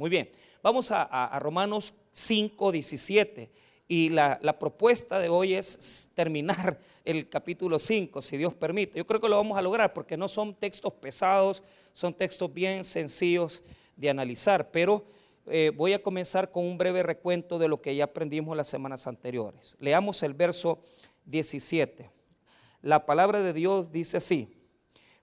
Muy bien, vamos a, Romanos 5, 17. Y la, propuesta de hoy es terminar el capítulo 5, si Dios permite. Yo creo que lo vamos a lograr porque no son textos pesados, son textos bien sencillos de analizar, pero eh, voy a comenzar con un breve recuento de lo que ya aprendimos las semanas anteriores. Leamos el verso 17. La palabra de Dios dice así,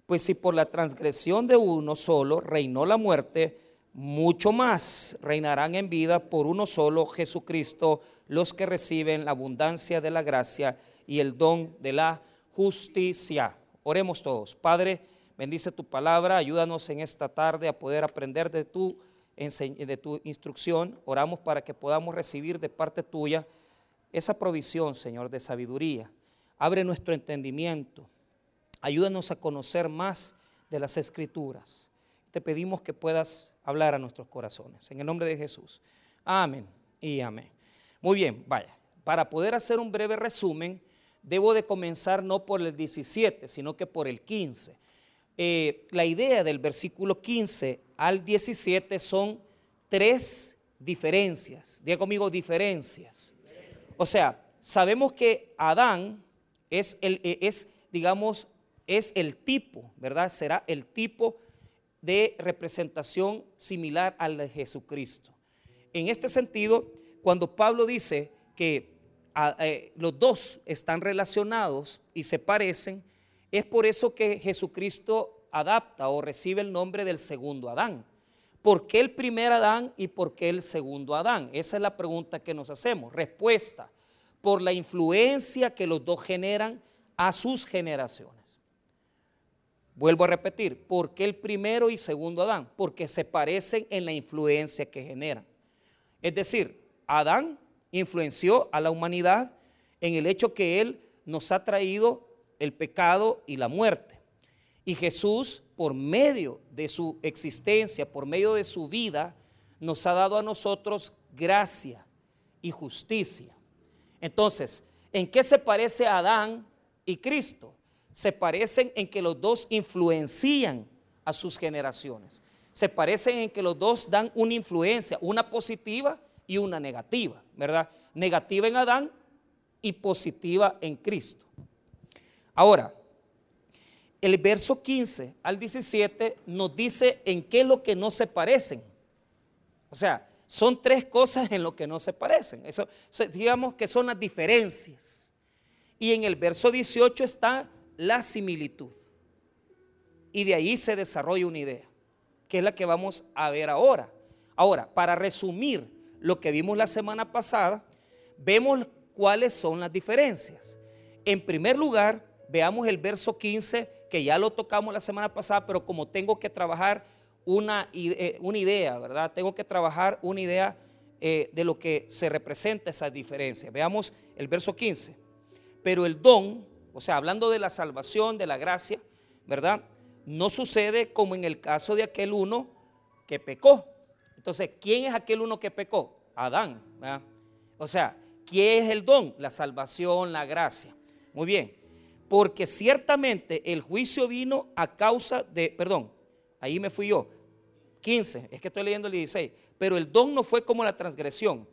pues si por la transgresión de uno solo reinó la muerte, mucho más reinarán en vida por uno solo, Jesucristo, los que reciben la abundancia de la gracia y el don de la justicia. Oremos todos. Padre, bendice tu palabra, ayúdanos en esta tarde a poder aprender de tu, de tu instrucción. Oramos para que podamos recibir de parte tuya esa provisión, Señor, de sabiduría. Abre nuestro entendimiento. Ayúdanos a conocer más de las escrituras. Te pedimos que puedas hablar a nuestros corazones. En el nombre de Jesús. Amén y amén. Muy bien, vaya. Para poder hacer un breve resumen, debo de comenzar no por el 17, sino que por el 15. Eh, la idea del versículo 15 al 17 son tres diferencias. Diga conmigo diferencias. O sea, sabemos que Adán es el, eh, es, digamos, es el tipo, ¿verdad? Será el tipo de representación similar al de Jesucristo. En este sentido, cuando Pablo dice que eh, los dos están relacionados y se parecen, es por eso que Jesucristo adapta o recibe el nombre del segundo Adán. ¿Por qué el primer Adán y por qué el segundo Adán? Esa es la pregunta que nos hacemos. Respuesta, por la influencia que los dos generan a sus generaciones. Vuelvo a repetir, ¿por qué el primero y segundo Adán? Porque se parecen en la influencia que generan. Es decir, Adán influenció a la humanidad en el hecho que Él nos ha traído el pecado y la muerte. Y Jesús, por medio de su existencia, por medio de su vida, nos ha dado a nosotros gracia y justicia. Entonces, ¿en qué se parece Adán y Cristo? Se parecen en que los dos influencian a sus generaciones. Se parecen en que los dos dan una influencia, una positiva y una negativa, ¿verdad? Negativa en Adán y positiva en Cristo. Ahora, el verso 15 al 17 nos dice en qué es lo que no se parecen. O sea, son tres cosas en lo que no se parecen. Eso, digamos que son las diferencias. Y en el verso 18 está la similitud. Y de ahí se desarrolla una idea, que es la que vamos a ver ahora. Ahora, para resumir lo que vimos la semana pasada, vemos cuáles son las diferencias. En primer lugar, veamos el verso 15, que ya lo tocamos la semana pasada, pero como tengo que trabajar una, eh, una idea, ¿verdad? Tengo que trabajar una idea eh, de lo que se representa esa diferencia. Veamos el verso 15. Pero el don, o sea, hablando de la salvación, de la gracia, ¿verdad? No sucede como en el caso de aquel uno que pecó. Entonces, ¿quién es aquel uno que pecó? Adán. O sea, ¿quién es el don? La salvación, la gracia. Muy bien. Porque ciertamente el juicio vino a causa de, perdón, ahí me fui yo. 15, es que estoy leyendo el 16. Pero el don no fue como la transgresión.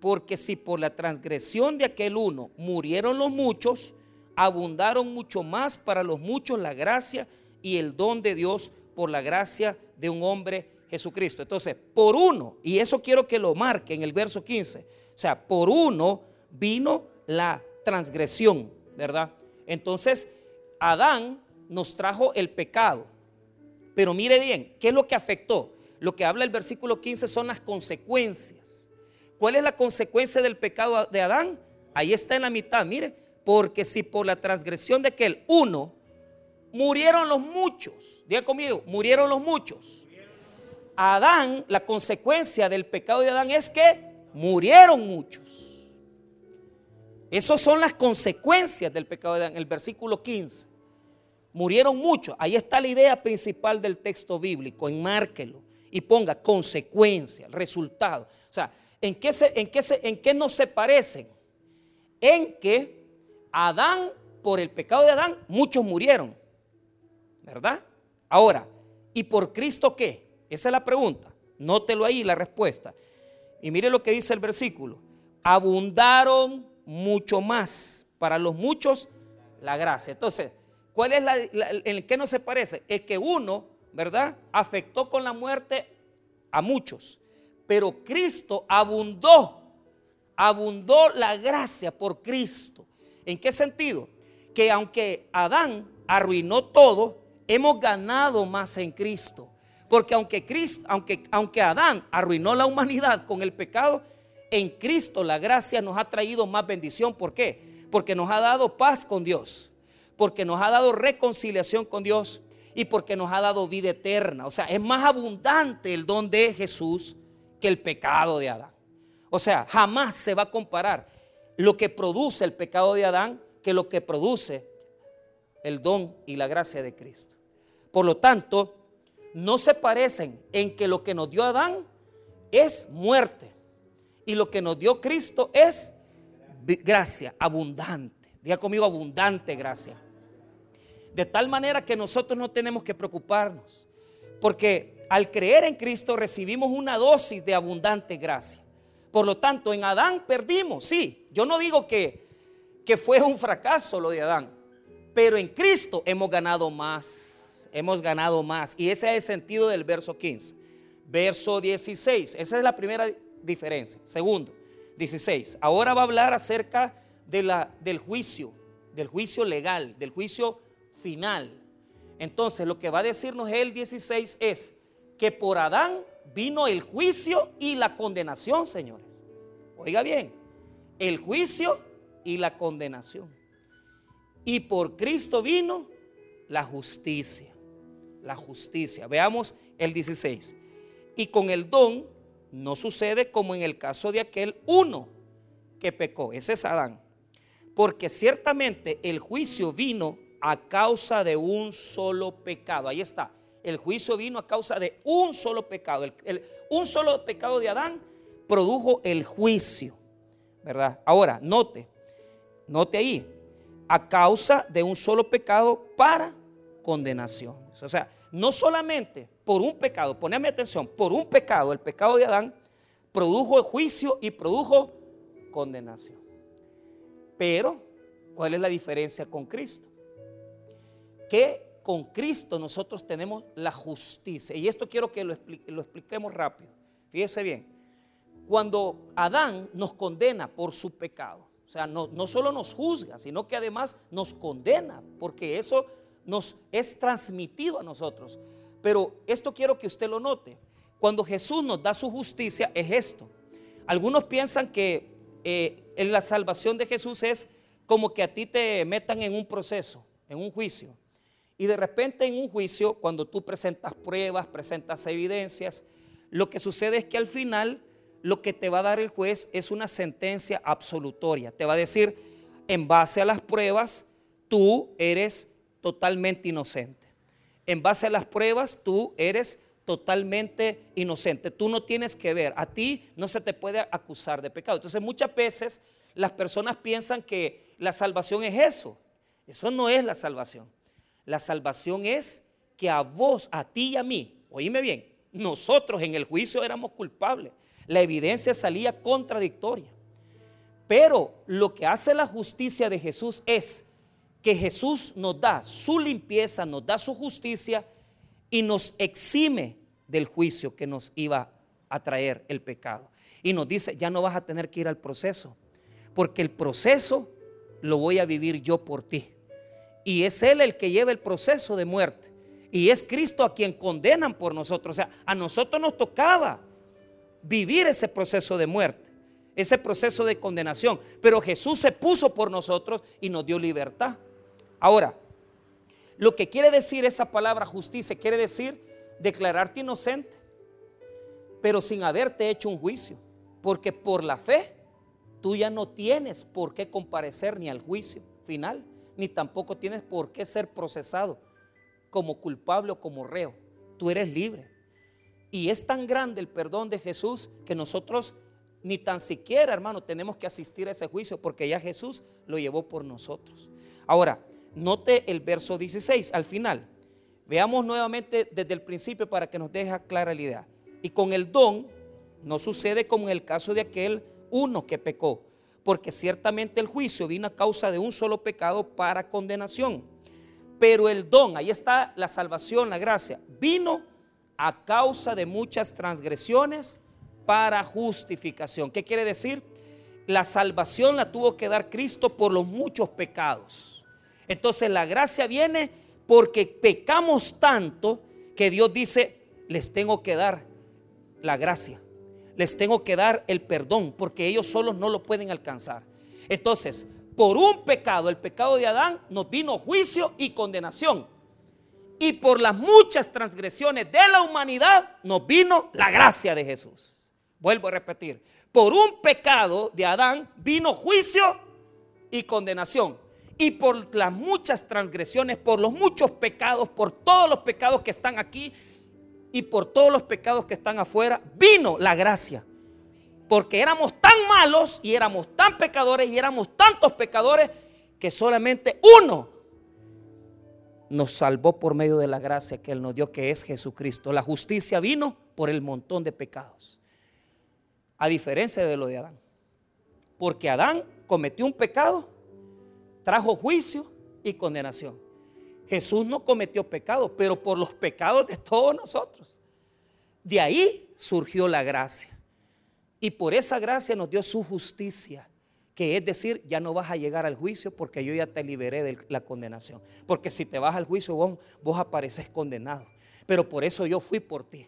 Porque si por la transgresión de aquel uno murieron los muchos, abundaron mucho más para los muchos la gracia y el don de Dios por la gracia de un hombre Jesucristo. Entonces, por uno, y eso quiero que lo marque en el verso 15, o sea, por uno vino la transgresión, ¿verdad? Entonces, Adán nos trajo el pecado. Pero mire bien, ¿qué es lo que afectó? Lo que habla el versículo 15 son las consecuencias. ¿Cuál es la consecuencia del pecado de Adán? Ahí está en la mitad, mire, porque si por la transgresión de aquel uno murieron los muchos, diga conmigo, murieron los muchos. Adán, la consecuencia del pecado de Adán es que murieron muchos. Esas son las consecuencias del pecado de Adán, el versículo 15. Murieron muchos. Ahí está la idea principal del texto bíblico. Enmárquelo y ponga consecuencia, resultado. O sea, ¿en qué, se, en, qué se, ¿en qué no se parecen? En que Adán, por el pecado de Adán, muchos murieron. ¿Verdad? Ahora, ¿y por Cristo qué? Esa es la pregunta. Nótelo ahí la respuesta. Y mire lo que dice el versículo. Abundaron mucho más. Para los muchos, la gracia. Entonces, ¿cuál es la, en qué no se parece? Es que uno, ¿verdad? Afectó con la muerte a muchos. Pero Cristo abundó, abundó la gracia por Cristo. ¿En qué sentido? Que aunque Adán arruinó todo, hemos ganado más en Cristo. Porque aunque, Cristo, aunque, aunque Adán arruinó la humanidad con el pecado, en Cristo la gracia nos ha traído más bendición. ¿Por qué? Porque nos ha dado paz con Dios, porque nos ha dado reconciliación con Dios y porque nos ha dado vida eterna. O sea, es más abundante el don de Jesús que el pecado de Adán. O sea, jamás se va a comparar lo que produce el pecado de Adán que lo que produce el don y la gracia de Cristo. Por lo tanto, no se parecen en que lo que nos dio Adán es muerte y lo que nos dio Cristo es gracia abundante. Diga conmigo abundante gracia. De tal manera que nosotros no tenemos que preocuparnos, porque al creer en Cristo recibimos una dosis de abundante gracia. Por lo tanto, en Adán perdimos, sí. Yo no digo que, que fue un fracaso lo de Adán, pero en Cristo hemos ganado más, hemos ganado más. Y ese es el sentido del verso 15. Verso 16, esa es la primera diferencia. Segundo, 16. Ahora va a hablar acerca de la, del juicio, del juicio legal, del juicio final. Entonces, lo que va a decirnos el 16 es que por Adán vino el juicio y la condenación, señores. Oiga bien, el juicio y la condenación. Y por Cristo vino la justicia. La justicia. Veamos el 16. Y con el don no sucede como en el caso de aquel uno que pecó. Ese es Adán. Porque ciertamente el juicio vino a causa de un solo pecado. Ahí está. El juicio vino a causa de un solo pecado. un solo pecado de Adán produjo el juicio. ¿Verdad? Ahora, note, note ahí a causa de un solo pecado para condenación. O sea, no solamente por un pecado, poneme atención, por un pecado, el pecado de Adán, produjo juicio y produjo condenación. Pero, ¿cuál es la diferencia con Cristo? Que con Cristo nosotros tenemos la justicia. Y esto quiero que lo, lo expliquemos rápido. Fíjese bien. Cuando Adán nos condena por su pecado, o sea, no, no solo nos juzga, sino que además nos condena, porque eso nos es transmitido a nosotros. Pero esto quiero que usted lo note. Cuando Jesús nos da su justicia es esto. Algunos piensan que eh, en la salvación de Jesús es como que a ti te metan en un proceso, en un juicio. Y de repente en un juicio, cuando tú presentas pruebas, presentas evidencias, lo que sucede es que al final lo que te va a dar el juez es una sentencia absolutoria. Te va a decir, en base a las pruebas, tú eres totalmente inocente. En base a las pruebas, tú eres totalmente inocente. Tú no tienes que ver. A ti no se te puede acusar de pecado. Entonces muchas veces las personas piensan que la salvación es eso. Eso no es la salvación. La salvación es que a vos, a ti y a mí, oíme bien, nosotros en el juicio éramos culpables la evidencia salía contradictoria. Pero lo que hace la justicia de Jesús es que Jesús nos da su limpieza, nos da su justicia y nos exime del juicio que nos iba a traer el pecado. Y nos dice, ya no vas a tener que ir al proceso, porque el proceso lo voy a vivir yo por ti. Y es Él el que lleva el proceso de muerte. Y es Cristo a quien condenan por nosotros. O sea, a nosotros nos tocaba vivir ese proceso de muerte, ese proceso de condenación. Pero Jesús se puso por nosotros y nos dio libertad. Ahora, lo que quiere decir esa palabra justicia, quiere decir declararte inocente, pero sin haberte hecho un juicio. Porque por la fe tú ya no tienes por qué comparecer ni al juicio final, ni tampoco tienes por qué ser procesado como culpable o como reo. Tú eres libre. Y es tan grande el perdón de Jesús que nosotros ni tan siquiera, hermano, tenemos que asistir a ese juicio porque ya Jesús lo llevó por nosotros. Ahora, note el verso 16 al final. Veamos nuevamente desde el principio para que nos deje clara la idea. Y con el don no sucede como en el caso de aquel uno que pecó, porque ciertamente el juicio vino a causa de un solo pecado para condenación. Pero el don, ahí está la salvación, la gracia, vino a causa de muchas transgresiones para justificación. ¿Qué quiere decir? La salvación la tuvo que dar Cristo por los muchos pecados. Entonces la gracia viene porque pecamos tanto que Dios dice, les tengo que dar la gracia, les tengo que dar el perdón, porque ellos solos no lo pueden alcanzar. Entonces, por un pecado, el pecado de Adán, nos vino juicio y condenación. Y por las muchas transgresiones de la humanidad, nos vino la gracia de Jesús. Vuelvo a repetir, por un pecado de Adán vino juicio y condenación. Y por las muchas transgresiones, por los muchos pecados, por todos los pecados que están aquí, y por todos los pecados que están afuera, vino la gracia. Porque éramos tan malos y éramos tan pecadores y éramos tantos pecadores que solamente uno nos salvó por medio de la gracia que Él nos dio, que es Jesucristo. La justicia vino por el montón de pecados. A diferencia de lo de Adán. Porque Adán cometió un pecado, trajo juicio y condenación. Jesús no cometió pecado, pero por los pecados de todos nosotros. De ahí surgió la gracia. Y por esa gracia nos dio su justicia, que es decir, ya no vas a llegar al juicio porque yo ya te liberé de la condenación. Porque si te vas al juicio, vos, vos apareces condenado. Pero por eso yo fui por ti.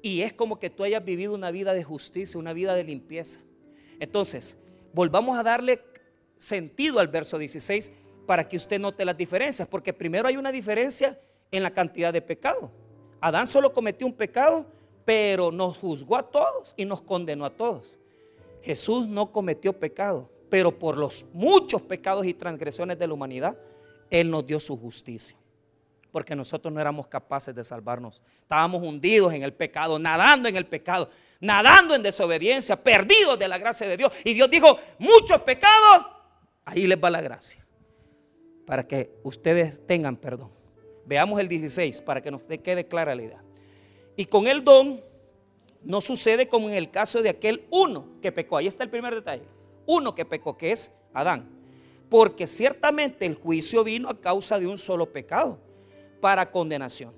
Y es como que tú hayas vivido una vida de justicia, una vida de limpieza. Entonces, volvamos a darle sentido al verso 16 para que usted note las diferencias, porque primero hay una diferencia en la cantidad de pecado. Adán solo cometió un pecado, pero nos juzgó a todos y nos condenó a todos. Jesús no cometió pecado, pero por los muchos pecados y transgresiones de la humanidad, Él nos dio su justicia. Porque nosotros no éramos capaces de salvarnos. Estábamos hundidos en el pecado, nadando en el pecado, nadando en desobediencia, perdidos de la gracia de Dios. Y Dios dijo, muchos pecados, ahí les va la gracia para que ustedes tengan perdón. Veamos el 16 para que nos quede clara la idea. Y con el don no sucede como en el caso de aquel uno que pecó. Ahí está el primer detalle. Uno que pecó, que es Adán. Porque ciertamente el juicio vino a causa de un solo pecado, para condenación.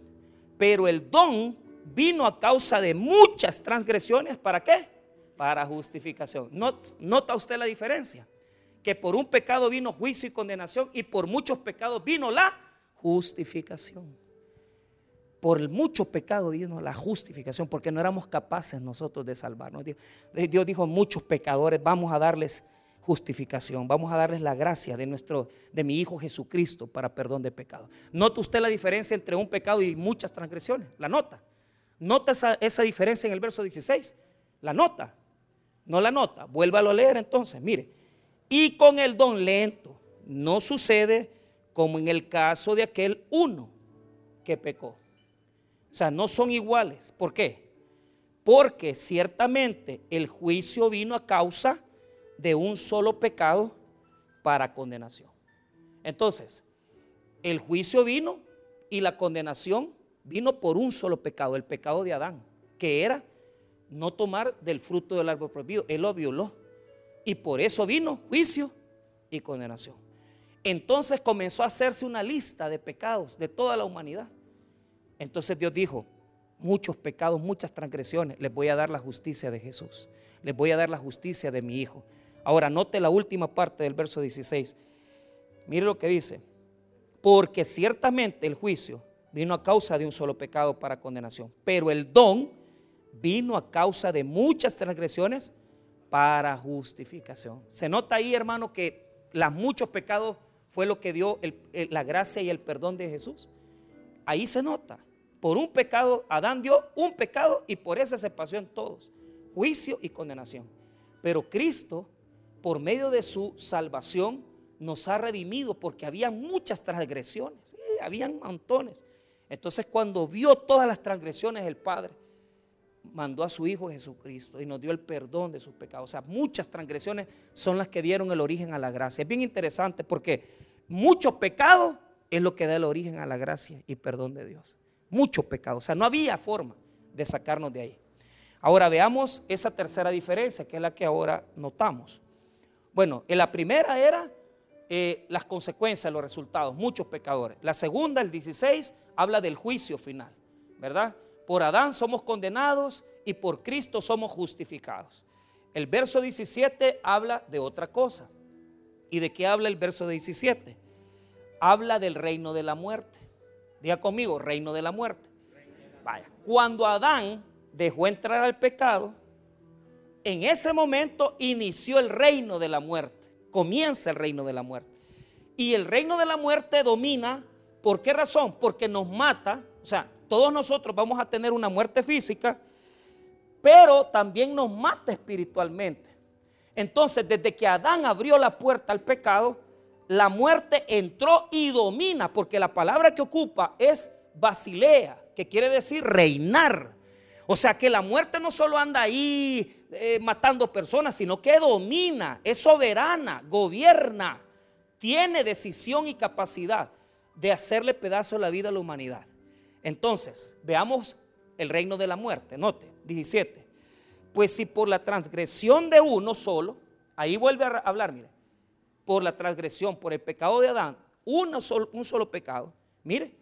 Pero el don vino a causa de muchas transgresiones. ¿Para qué? Para justificación. ¿Nota usted la diferencia? Que por un pecado vino juicio y condenación y por muchos pecados vino la justificación. Por muchos pecados vino la justificación, porque no éramos capaces nosotros de salvarnos. Dios dijo, muchos pecadores, vamos a darles justificación, vamos a darles la gracia de nuestro, de mi Hijo Jesucristo para perdón de pecados. ¿Nota usted la diferencia entre un pecado y muchas transgresiones? ¿La nota? ¿Nota esa, esa diferencia en el verso 16? ¿La nota? ¿No la nota? Vuélvalo a leer entonces, mire. Y con el don lento no sucede como en el caso de aquel uno que pecó. O sea, no son iguales. ¿Por qué? Porque ciertamente el juicio vino a causa de un solo pecado para condenación. Entonces, el juicio vino y la condenación vino por un solo pecado, el pecado de Adán, que era no tomar del fruto del árbol prohibido. Él lo violó. Y por eso vino juicio y condenación. Entonces comenzó a hacerse una lista de pecados de toda la humanidad. Entonces Dios dijo, muchos pecados, muchas transgresiones, les voy a dar la justicia de Jesús. Les voy a dar la justicia de mi Hijo. Ahora, note la última parte del verso 16. Mire lo que dice. Porque ciertamente el juicio vino a causa de un solo pecado para condenación. Pero el don vino a causa de muchas transgresiones para justificación. Se nota ahí, hermano, que los muchos pecados fue lo que dio la gracia y el perdón de Jesús. Ahí se nota. Por un pecado, Adán dio un pecado y por ese se pasó en todos. Juicio y condenación. Pero Cristo, por medio de su salvación, nos ha redimido porque había muchas transgresiones. habían montones. Entonces cuando vio todas las transgresiones el Padre, mandó a su Hijo Jesucristo y nos dio el perdón de sus pecados. O sea, muchas transgresiones son las que dieron el origen a la gracia. Es bien interesante porque mucho pecado es lo que da el origen a la gracia y perdón de Dios. Mucho pecado. O sea, no había forma de sacarnos de ahí. Ahora veamos esa tercera diferencia, que es la que ahora notamos. Bueno, en la primera era eh, las consecuencias, los resultados, muchos pecadores. La segunda, el 16, habla del juicio final, ¿verdad? Por Adán somos condenados y por Cristo somos justificados. El verso 17 habla de otra cosa. ¿Y de qué habla el verso 17? Habla del reino de la muerte. Diga conmigo, reino de la muerte. Vaya, cuando Adán dejó entrar al pecado, en ese momento inició el reino de la muerte. Comienza el reino de la muerte. Y el reino de la muerte domina, ¿por qué razón? Porque nos mata, o sea, todos nosotros vamos a tener una muerte física, pero también nos mata espiritualmente. Entonces, desde que Adán abrió la puerta al pecado, la muerte entró y domina, porque la palabra que ocupa es basilea, que quiere decir reinar. O sea que la muerte no solo anda ahí eh, matando personas, sino que domina, es soberana, gobierna, tiene decisión y capacidad de hacerle pedazo la vida a la humanidad. Entonces, veamos el reino de la muerte. Note, 17. Pues si por la transgresión de uno solo, ahí vuelve a hablar, mire, por la transgresión, por el pecado de Adán, uno solo, un solo pecado, mire,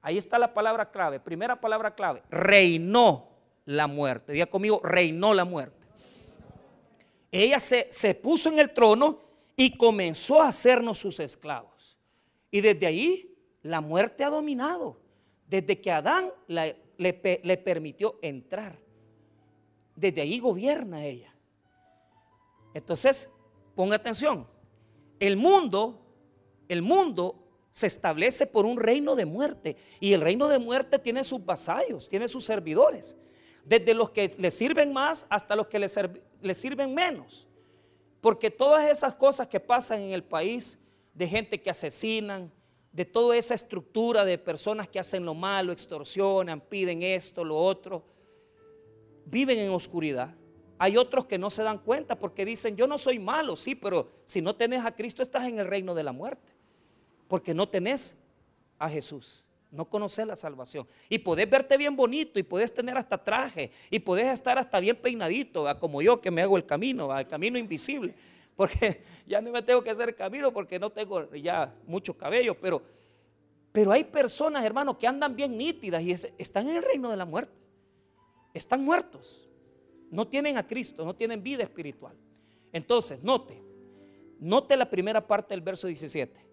ahí está la palabra clave, primera palabra clave, reinó la muerte. Diga conmigo, reinó la muerte. Ella se, se puso en el trono y comenzó a hacernos sus esclavos. Y desde ahí la muerte ha dominado. Desde que Adán le, le permitió entrar. Desde ahí gobierna ella. Entonces, ponga atención. El mundo, el mundo se establece por un reino de muerte. Y el reino de muerte tiene sus vasallos, tiene sus servidores desde los que le sirven más hasta los que le, sirven menos. Porque todas esas cosas que pasan en el país, de gente que asesinan, de toda esa estructura de personas que hacen lo malo, extorsionan, piden esto, lo otro, viven en oscuridad. Hay otros que no se dan cuenta porque dicen, yo no soy malo, sí, pero si no tenés a Cristo estás en el reino de la muerte, porque no tenés a Jesús. No conoces la salvación. Y podés verte bien bonito y podés tener hasta traje y podés estar hasta bien peinadito, como yo que me hago el camino, el camino invisible. Porque ya no me tengo que hacer camino porque no tengo ya mucho cabello. Pero, pero hay personas, hermanos, que andan bien nítidas y están en el reino de la muerte. Están muertos. No tienen a Cristo, no tienen vida espiritual. Entonces, note, note la primera parte del verso 17.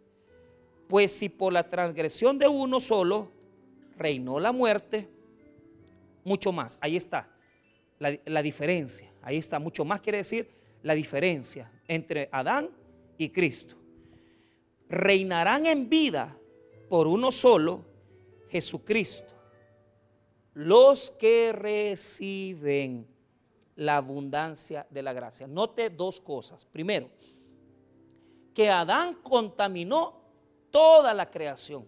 Pues si por la transgresión de uno solo reinó la muerte, mucho más. Ahí está la, diferencia. Ahí está, mucho más quiere decir la diferencia entre Adán y Cristo. Reinarán en vida por uno solo, Jesucristo. Los que reciben la abundancia de la gracia. Note dos cosas. Primero, que Adán contaminó toda la creación.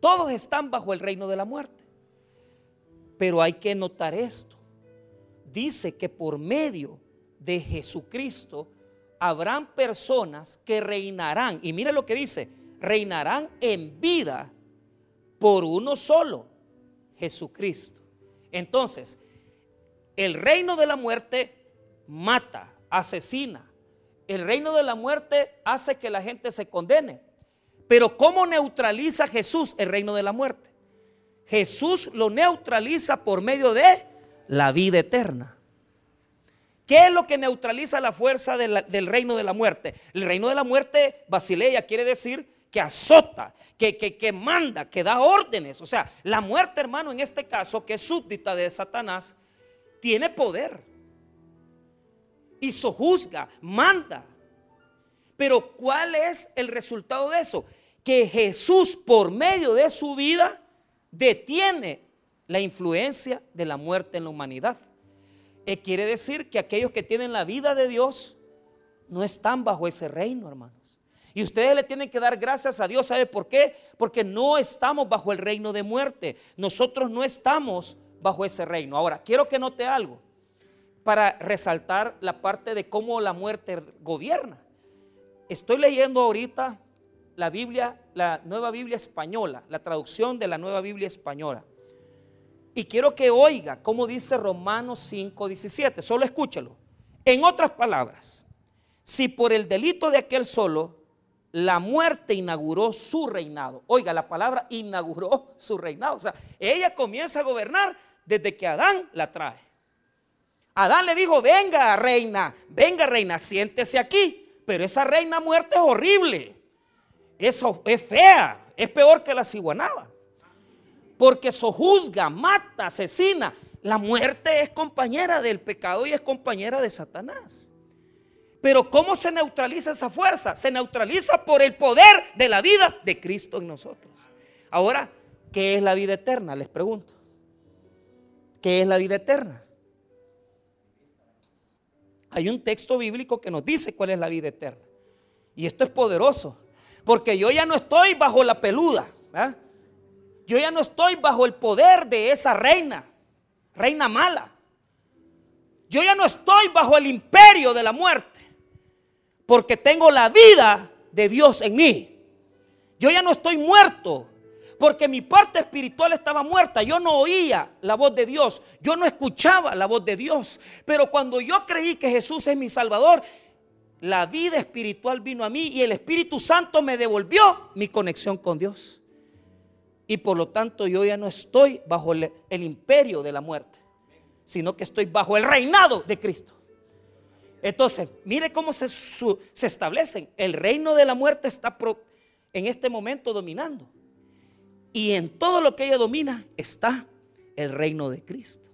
Todos están bajo el reino de la muerte. Pero hay que notar esto. Dice que por medio de Jesucristo habrán personas que reinarán. Y mire lo que dice, reinarán en vida por uno solo, Jesucristo. Entonces, el reino de la muerte mata, asesina. El reino de la muerte hace que la gente se condene. Pero ¿cómo neutraliza Jesús el reino de la muerte? Jesús lo neutraliza por medio de la vida eterna. ¿Qué es lo que neutraliza la fuerza del reino de la muerte? El reino de la muerte, Basileia, quiere decir que azota, que, que, manda, que da órdenes. O sea, la muerte, hermano, en este caso, que es súbdita de Satanás, tiene poder. Y sojuzga, manda. Pero ¿cuál es el resultado de eso? que Jesús por medio de su vida detiene la influencia de la muerte en la humanidad. Eh, quiere decir que aquellos que tienen la vida de Dios no están bajo ese reino, hermanos. Y ustedes le tienen que dar gracias a Dios. ¿Sabe por qué? Porque no estamos bajo el reino de muerte. Nosotros no estamos bajo ese reino. Ahora, quiero que note algo para resaltar la parte de cómo la muerte gobierna. Estoy leyendo ahorita la Biblia, la nueva Biblia española, la traducción de la nueva Biblia española. Y quiero que oiga cómo dice Romanos 5, 17. Solo escúchalo. En otras palabras, si por el delito de aquel solo la muerte inauguró su reinado. Oiga, la palabra inauguró su reinado. O sea, ella comienza a gobernar desde que Adán la trae. Adán le dijo, venga reina, venga reina, siéntese aquí. Pero esa reina muerte es horrible. Eso es fea, es peor que la ciguanaba. Porque sojuzga, mata, asesina. La muerte es compañera del pecado y es compañera de Satanás. Pero ¿cómo se neutraliza esa fuerza? Se neutraliza por el poder de la vida de Cristo en nosotros. Ahora, ¿qué es la vida eterna? Les pregunto. ¿Qué es la vida eterna? Hay un texto bíblico que nos dice cuál es la vida eterna. Y esto es poderoso. Porque yo ya no estoy bajo la peluda. Yo ya no estoy bajo el poder de esa reina. Reina mala. Yo ya no estoy bajo el imperio de la muerte. Porque tengo la vida de Dios en mí. Yo ya no estoy muerto porque mi parte espiritual estaba muerta. Yo no oía la voz de Dios. Yo no escuchaba la voz de Dios. Pero cuando yo creí que Jesús es mi Salvador, la vida espiritual vino a mí y el Espíritu Santo me devolvió mi conexión con Dios. Y por lo tanto yo ya no estoy bajo el, imperio de la muerte, sino que estoy bajo el reinado de Cristo. Entonces, mire cómo se, se establecen. El reino de la muerte está en este momento dominando. Y en todo lo que ella domina está el reino de Cristo.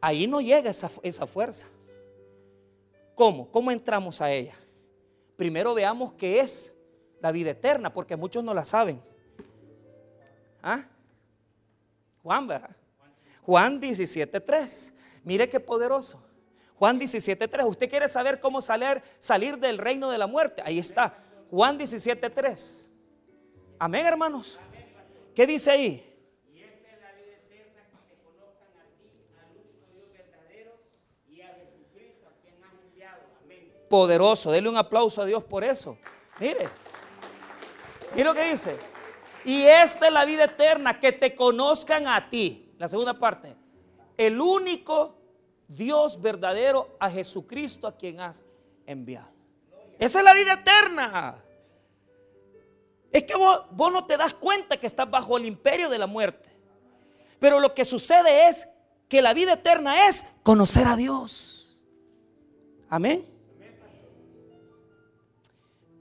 Ahí no llega esa, esa fuerza. ¿Cómo? ¿Cómo entramos a ella? Primero veamos qué es la vida eterna, porque muchos no la saben. ¿Ah? Juan, ¿verdad? Juan 17.3. Mire qué poderoso. Juan 17.3. Usted quiere saber cómo salir, salir del reino de la muerte. Ahí está. Juan 17.3. Amén, hermanos. ¿Qué dice ahí? Poderoso, dele un aplauso a Dios por eso. Mire, mire lo que dice. Y esta es la vida eterna, que te conozcan a ti. La segunda parte, el único Dios verdadero, a Jesucristo, a quien has enviado. Esa es la vida eterna. Es que vos, no te das cuenta que estás bajo el imperio de la muerte. Pero lo que sucede es que la vida eterna es conocer a Dios. Amén.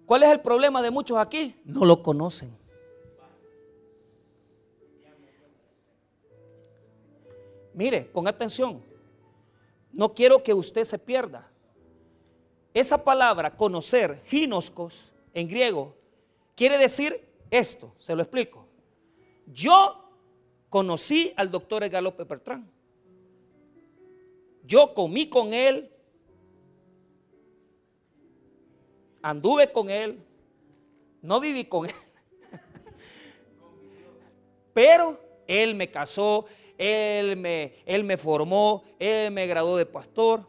¿Cuál es el problema de muchos aquí? No lo conocen. Mire, con atención. No quiero que usted se pierda. Esa palabra conocer, ginoscos, en griego, Quiere decir esto, se lo explico. Yo conocí al doctor Edgar López Bertrán. Yo comí con él, anduve con él, no viví con él. Pero él me casó, él me, él me formó, él me graduó de pastor.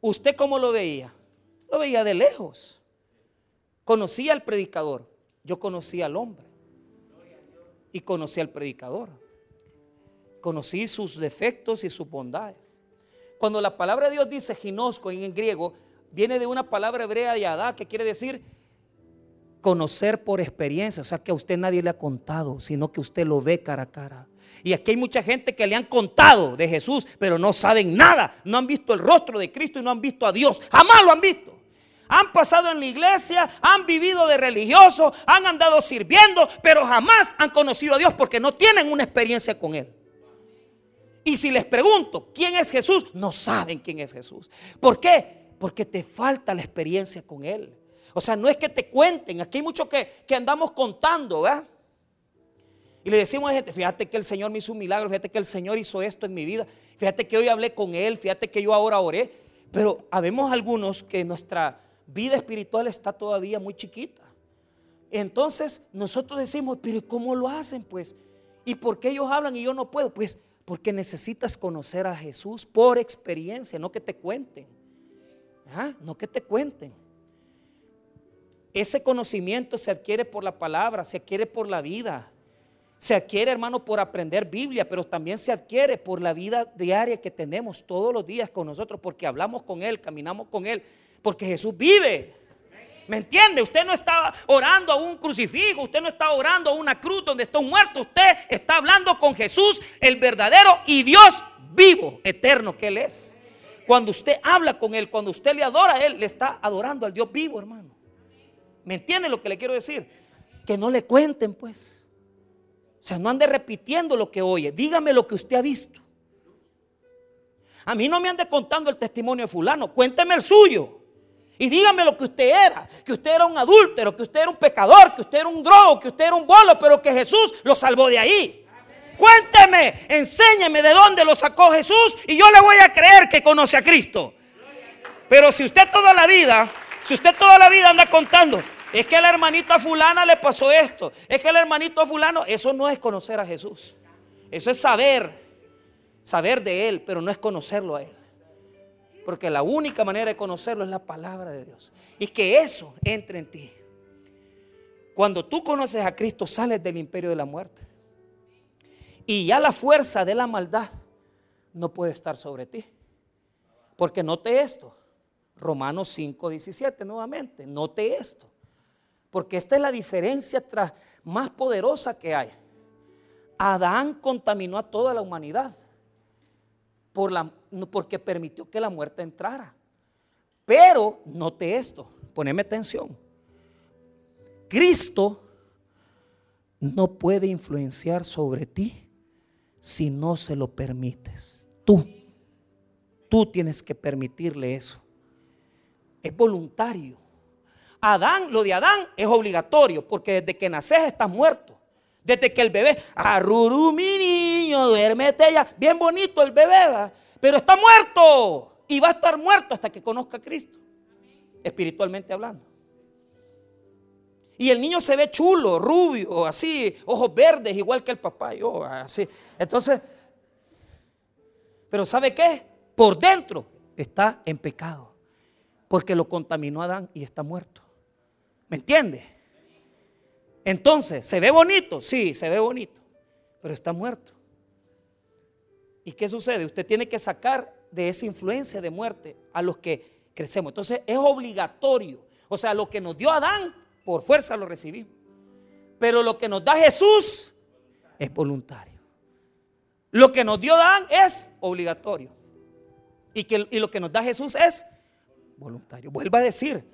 ¿Usted cómo lo veía? Lo veía de lejos. Conocí al predicador, yo conocí al hombre. Y conocí al predicador. Conocí sus defectos y sus bondades. Cuando la palabra de Dios dice ginosco en griego, viene de una palabra hebrea yadá que quiere decir conocer por experiencia. O sea que a usted nadie le ha contado, sino que usted lo ve cara a cara. Y aquí hay mucha gente que le han contado de Jesús, pero no saben nada. No han visto el rostro de Cristo y no han visto a Dios. Jamás lo han visto han pasado en la iglesia, han vivido de religioso, han andado sirviendo, pero jamás han conocido a Dios porque no tienen una experiencia con Él. Y si les pregunto, ¿quién es Jesús? No saben quién es Jesús. ¿Por qué? Porque te falta la experiencia con Él. O sea, no es que te cuenten, aquí hay mucho que, que andamos contando, ¿verdad? Y le decimos a la gente, fíjate que el Señor me hizo un milagro, fíjate que el Señor hizo esto en mi vida, fíjate que hoy hablé con Él, fíjate que yo ahora oré. Pero habemos algunos que nuestra vida espiritual está todavía muy chiquita. Entonces nosotros decimos, pero ¿cómo lo hacen pues? ¿Y por qué ellos hablan y yo no puedo? Pues porque necesitas conocer a Jesús por experiencia, no que te cuenten. ¿Ah? No que te cuenten. Ese conocimiento se adquiere por la palabra, se adquiere por la vida. Se adquiere, hermano, por aprender Biblia, pero también se adquiere por la vida diaria que tenemos todos los días con nosotros, porque hablamos con Él, caminamos con Él, porque Jesús vive. ¿Me entiende? Usted no está orando a un crucifijo, usted no está orando a una cruz donde está un muerto, usted está hablando con Jesús, el verdadero y Dios vivo, eterno que Él es. Cuando usted habla con Él, cuando usted le adora a Él, le está adorando al Dios vivo, hermano. ¿Me entiende lo que le quiero decir? Que no le cuenten, pues. O sea, no ande repitiendo lo que oye. Dígame lo que usted ha visto. A mí no me ande contando el testimonio de fulano. Cuénteme el suyo. Y dígame lo que usted era. Que usted era un adúltero, que usted era un pecador, que usted era un drogo, que usted era un bolo, pero que Jesús lo salvó de ahí. Cuénteme, enséñeme de dónde lo sacó Jesús y yo le voy a creer que conoce a Cristo. Pero si usted toda la vida, si usted toda la vida anda contando, es que a la hermanita fulana le pasó esto. Es que el hermanito fulano, eso no es conocer a Jesús. Eso es saber, saber de Él, pero no es conocerlo a Él. Porque la única manera de conocerlo es la palabra de Dios. Y que eso entre en ti. Cuando tú conoces a Cristo, sales del imperio de la muerte. Y ya la fuerza de la maldad no puede estar sobre ti. Porque note esto. Romanos 5, 17 nuevamente. Note esto. Porque esta es la diferencia más poderosa que hay. Adán contaminó a toda la humanidad por la, porque permitió que la muerte entrara. Pero note esto, poneme atención. Cristo no puede influenciar sobre ti si no se lo permites. Tú, tú tienes que permitirle eso. Es voluntario. Adán, lo de Adán es obligatorio, porque desde que naces estás muerto. Desde que el bebé, arruru mi niño, duérmete ya. Bien bonito el bebé, ¿va? pero está muerto. Y va a estar muerto hasta que conozca a Cristo. Espiritualmente hablando. Y el niño se ve chulo, rubio, así, ojos verdes, igual que el papá, yo, así. Entonces, pero ¿sabe qué? Por dentro está en pecado. Porque lo contaminó Adán y está muerto. ¿Me entiende? Entonces, ¿se ve bonito? Sí, se ve bonito, pero está muerto. ¿Y qué sucede? Usted tiene que sacar de esa influencia de muerte a los que crecemos. Entonces, es obligatorio. O sea, lo que nos dio Adán, por fuerza lo recibimos. Pero lo que nos da Jesús es voluntario. Lo que nos dio Adán es obligatorio. Y, que, y lo que nos da Jesús es voluntario. Vuelva a decir,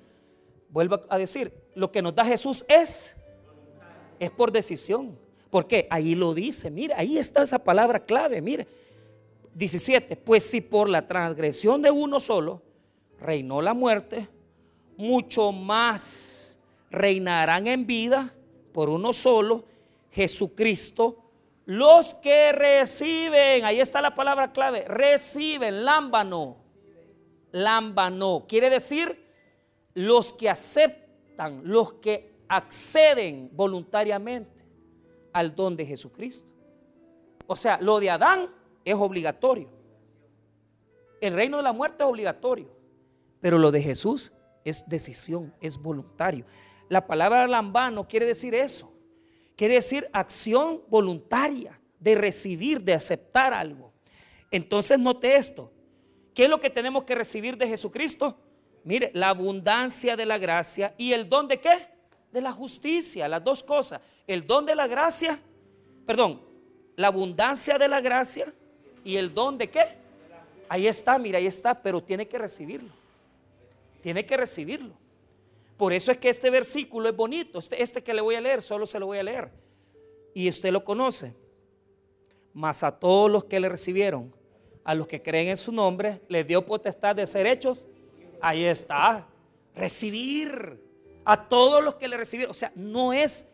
vuelva a decir, lo que nos da Jesús es es por decisión. Porque ahí lo dice, mire, ahí está esa palabra clave, mire. 17, pues si por la transgresión de uno solo reinó la muerte, mucho más reinarán en vida por uno solo, Jesucristo, los que reciben, ahí está la palabra clave, reciben, lámbano, lámbano, quiere decir los que los que acceden voluntariamente al don de Jesucristo. O sea, lo de Adán es obligatorio. El reino de la muerte es obligatorio. Pero lo de Jesús es decisión, es voluntario. La palabra lambano quiere decir eso. Quiere decir acción voluntaria de recibir, de aceptar algo. Entonces note esto. ¿Qué es lo que tenemos que recibir de Jesucristo? Mire, la abundancia de la gracia y el don de qué? de la justicia, las dos cosas. El don de la gracia, perdón, la abundancia de la gracia y el don de qué. Ahí está, mira, ahí está, pero tiene que recibirlo. Tiene que recibirlo. Por eso es que este versículo es bonito. Este, este que le voy a leer, solo se lo voy a leer. Y usted lo conoce. Mas a todos los que le recibieron, a los que creen en su nombre, les dio potestad de ser hechos. Ahí está. Recibir a todos los que le recibieron. O sea, no es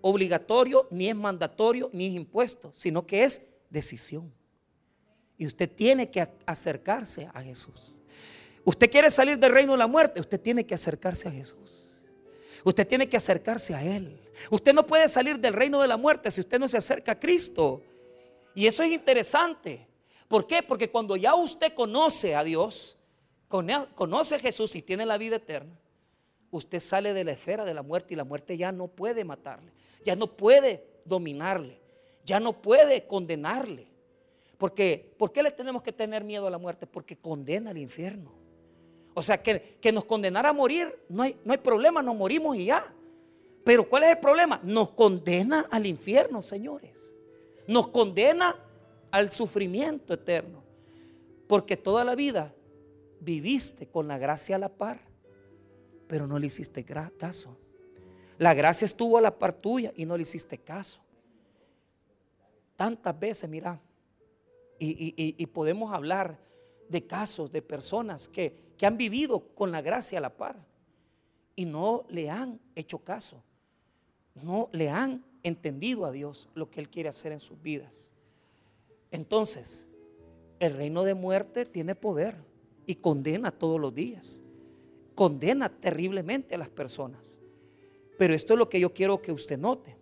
obligatorio, ni es mandatorio, ni es impuesto, sino que es decisión. Y usted tiene que acercarse a Jesús. Usted quiere salir del reino de la muerte, usted tiene que acercarse a Jesús. Usted tiene que acercarse a Él. Usted no puede salir del reino de la muerte si usted no se acerca a Cristo. Y eso es interesante. ¿Por qué? Porque cuando ya usted conoce a Dios, conoce a Jesús y tiene la vida eterna, usted sale de la esfera de la muerte y la muerte ya no puede matarle, ya no puede dominarle, ya no puede condenarle. Porque, ¿Por qué le tenemos que tener miedo a la muerte? Porque condena al infierno. O sea, que, que nos condenara a morir, no hay, no hay problema, nos morimos y ya. Pero ¿cuál es el problema? Nos condena al infierno, señores. Nos condena al sufrimiento eterno. Porque toda la vida viviste con la gracia a la par, pero no le hiciste caso. La gracia estuvo a la par tuya y no le hiciste caso. Tantas veces, mira, y, podemos hablar de casos de personas que, que han vivido con la gracia a la par y no le han hecho caso, no le han entendido a Dios lo que Él quiere hacer en sus vidas. Entonces, el reino de muerte tiene poder y condena todos los días. Condena terriblemente a las personas. Pero esto es lo que yo quiero que usted note.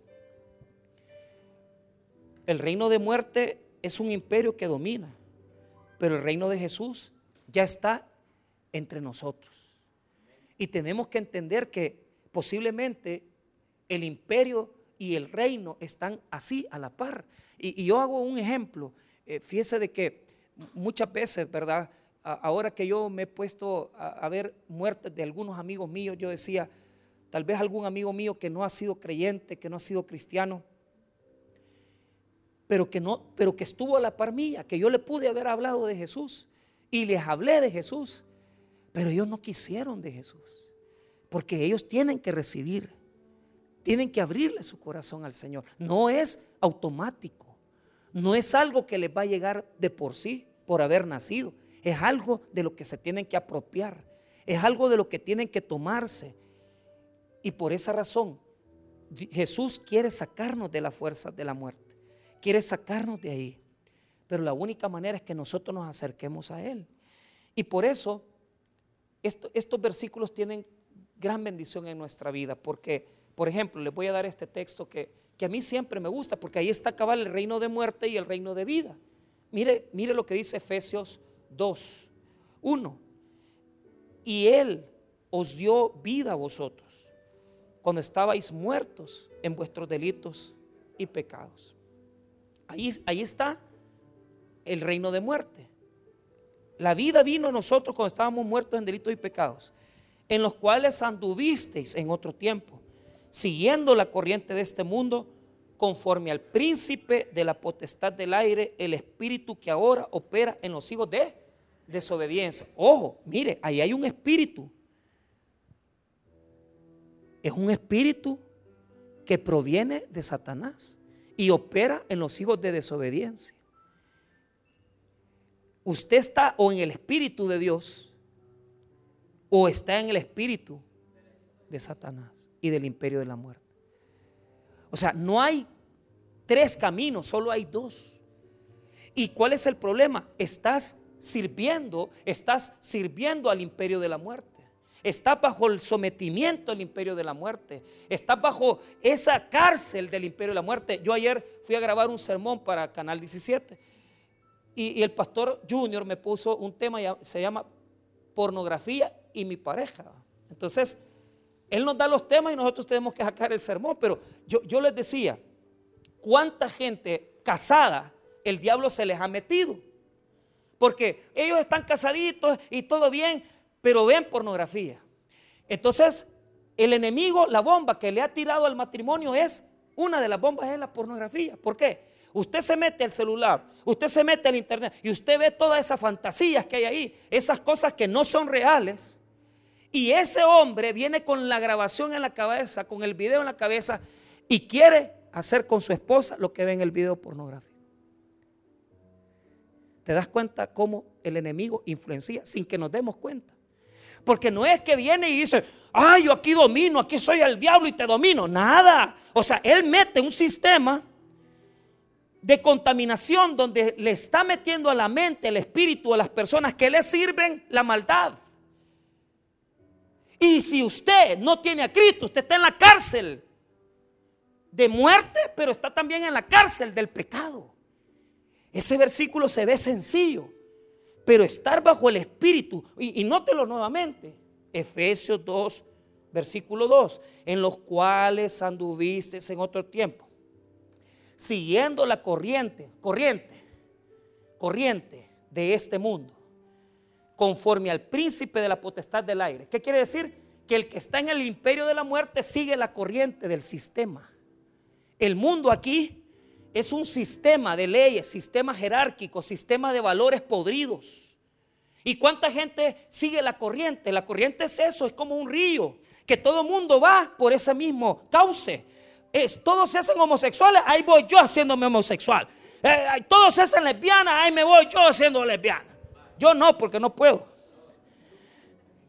El reino de muerte es un imperio que domina, pero el reino de Jesús ya está entre nosotros. Y tenemos que entender que posiblemente el imperio y el reino están así a la par. Y, yo hago un ejemplo. Eh, fíjese de que muchas veces, ¿verdad? Ahora que yo me he puesto a, ver muertes de algunos amigos míos, yo decía, tal vez algún amigo mío que no ha sido creyente, que no ha sido cristiano, pero que no, pero que estuvo a la par mía, que yo le pude haber hablado de Jesús y les hablé de Jesús, pero ellos no quisieron de Jesús, porque ellos tienen que recibir, tienen que abrirle su corazón al Señor. No es automático, no es algo que les va a llegar de por sí, por haber nacido, es algo de lo que se tienen que apropiar, es algo de lo que tienen que tomarse, y por esa razón, Jesús quiere sacarnos de la fuerza de la muerte. Quiere sacarnos de ahí. Pero la única manera es que nosotros nos acerquemos a Él. Y por eso estos versículos tienen gran bendición en nuestra vida. Porque, por ejemplo, les voy a dar este texto que, que a mí siempre me gusta, porque ahí está cabal el reino de muerte y el reino de vida. Mire, mire lo que dice Efesios 2, 1. Y Él os dio vida a vosotros cuando estabais muertos en vuestros delitos y pecados. Ahí, ahí está el reino de muerte. La vida vino a nosotros cuando estábamos muertos en delitos y pecados, en los cuales anduvisteis en otro tiempo, siguiendo la corriente de este mundo, conforme al príncipe de la potestad del aire, el espíritu que ahora opera en los hijos de desobediencia. Ojo, mire, ahí hay un espíritu es un espíritu que proviene de Satanás y opera en los hijos de desobediencia. Usted está o en el espíritu de Dios o está en el espíritu de Satanás y del imperio de la muerte. O sea, no hay tres caminos, solo hay dos. ¿Y cuál es el problema? Estás sirviendo, estás sirviendo al imperio de la muerte. Está bajo el sometimiento del imperio de la muerte. Está bajo esa cárcel del imperio de la muerte. Yo ayer fui a grabar un sermón para Canal 17 y, el pastor Junior me puso un tema, se llama pornografía y mi pareja. Entonces, él nos da los temas y nosotros tenemos que sacar el sermón. Pero yo, les decía, ¿cuánta gente casada el diablo se les ha metido? Porque ellos están casaditos y todo bien, pero ven pornografía. Entonces, el enemigo, la bomba que le ha tirado al matrimonio es, una de las bombas es la pornografía. ¿Por qué? Usted se mete al celular, usted se mete al internet y usted ve todas esas fantasías que hay ahí, esas cosas que no son reales. Y ese hombre viene con la grabación en la cabeza, con el video en la cabeza y quiere hacer con su esposa lo que ve en el video pornográfico. ¿Te das cuenta cómo el enemigo influencia sin que nos demos cuenta? Porque no es que viene y dice, ay, yo aquí domino, aquí soy el diablo y te domino. Nada. O sea, él mete un sistema de contaminación donde le está metiendo a la mente, el espíritu a las personas que le sirven la maldad. Y si usted no tiene a Cristo, usted está en la cárcel de muerte, pero está también en la cárcel del pecado. Ese versículo se ve sencillo. Pero estar bajo el Espíritu, y, nótelo nuevamente, Efesios 2, versículo 2, en los cuales anduviste en otro tiempo, siguiendo la corriente, corriente, corriente de este mundo, conforme al príncipe de la potestad del aire. ¿Qué quiere decir? Que el que está en el imperio de la muerte sigue la corriente del sistema. El mundo aquí es un sistema de leyes, sistema jerárquico, sistema de valores podridos. ¿Y cuánta gente sigue la corriente? La corriente es eso, es como un río, que todo mundo va por ese mismo cauce. Es, todos se hacen homosexuales, ahí voy yo haciéndome homosexual. Eh, todos se hacen lesbianas, ahí me voy yo haciendo lesbiana. Yo no, porque no puedo.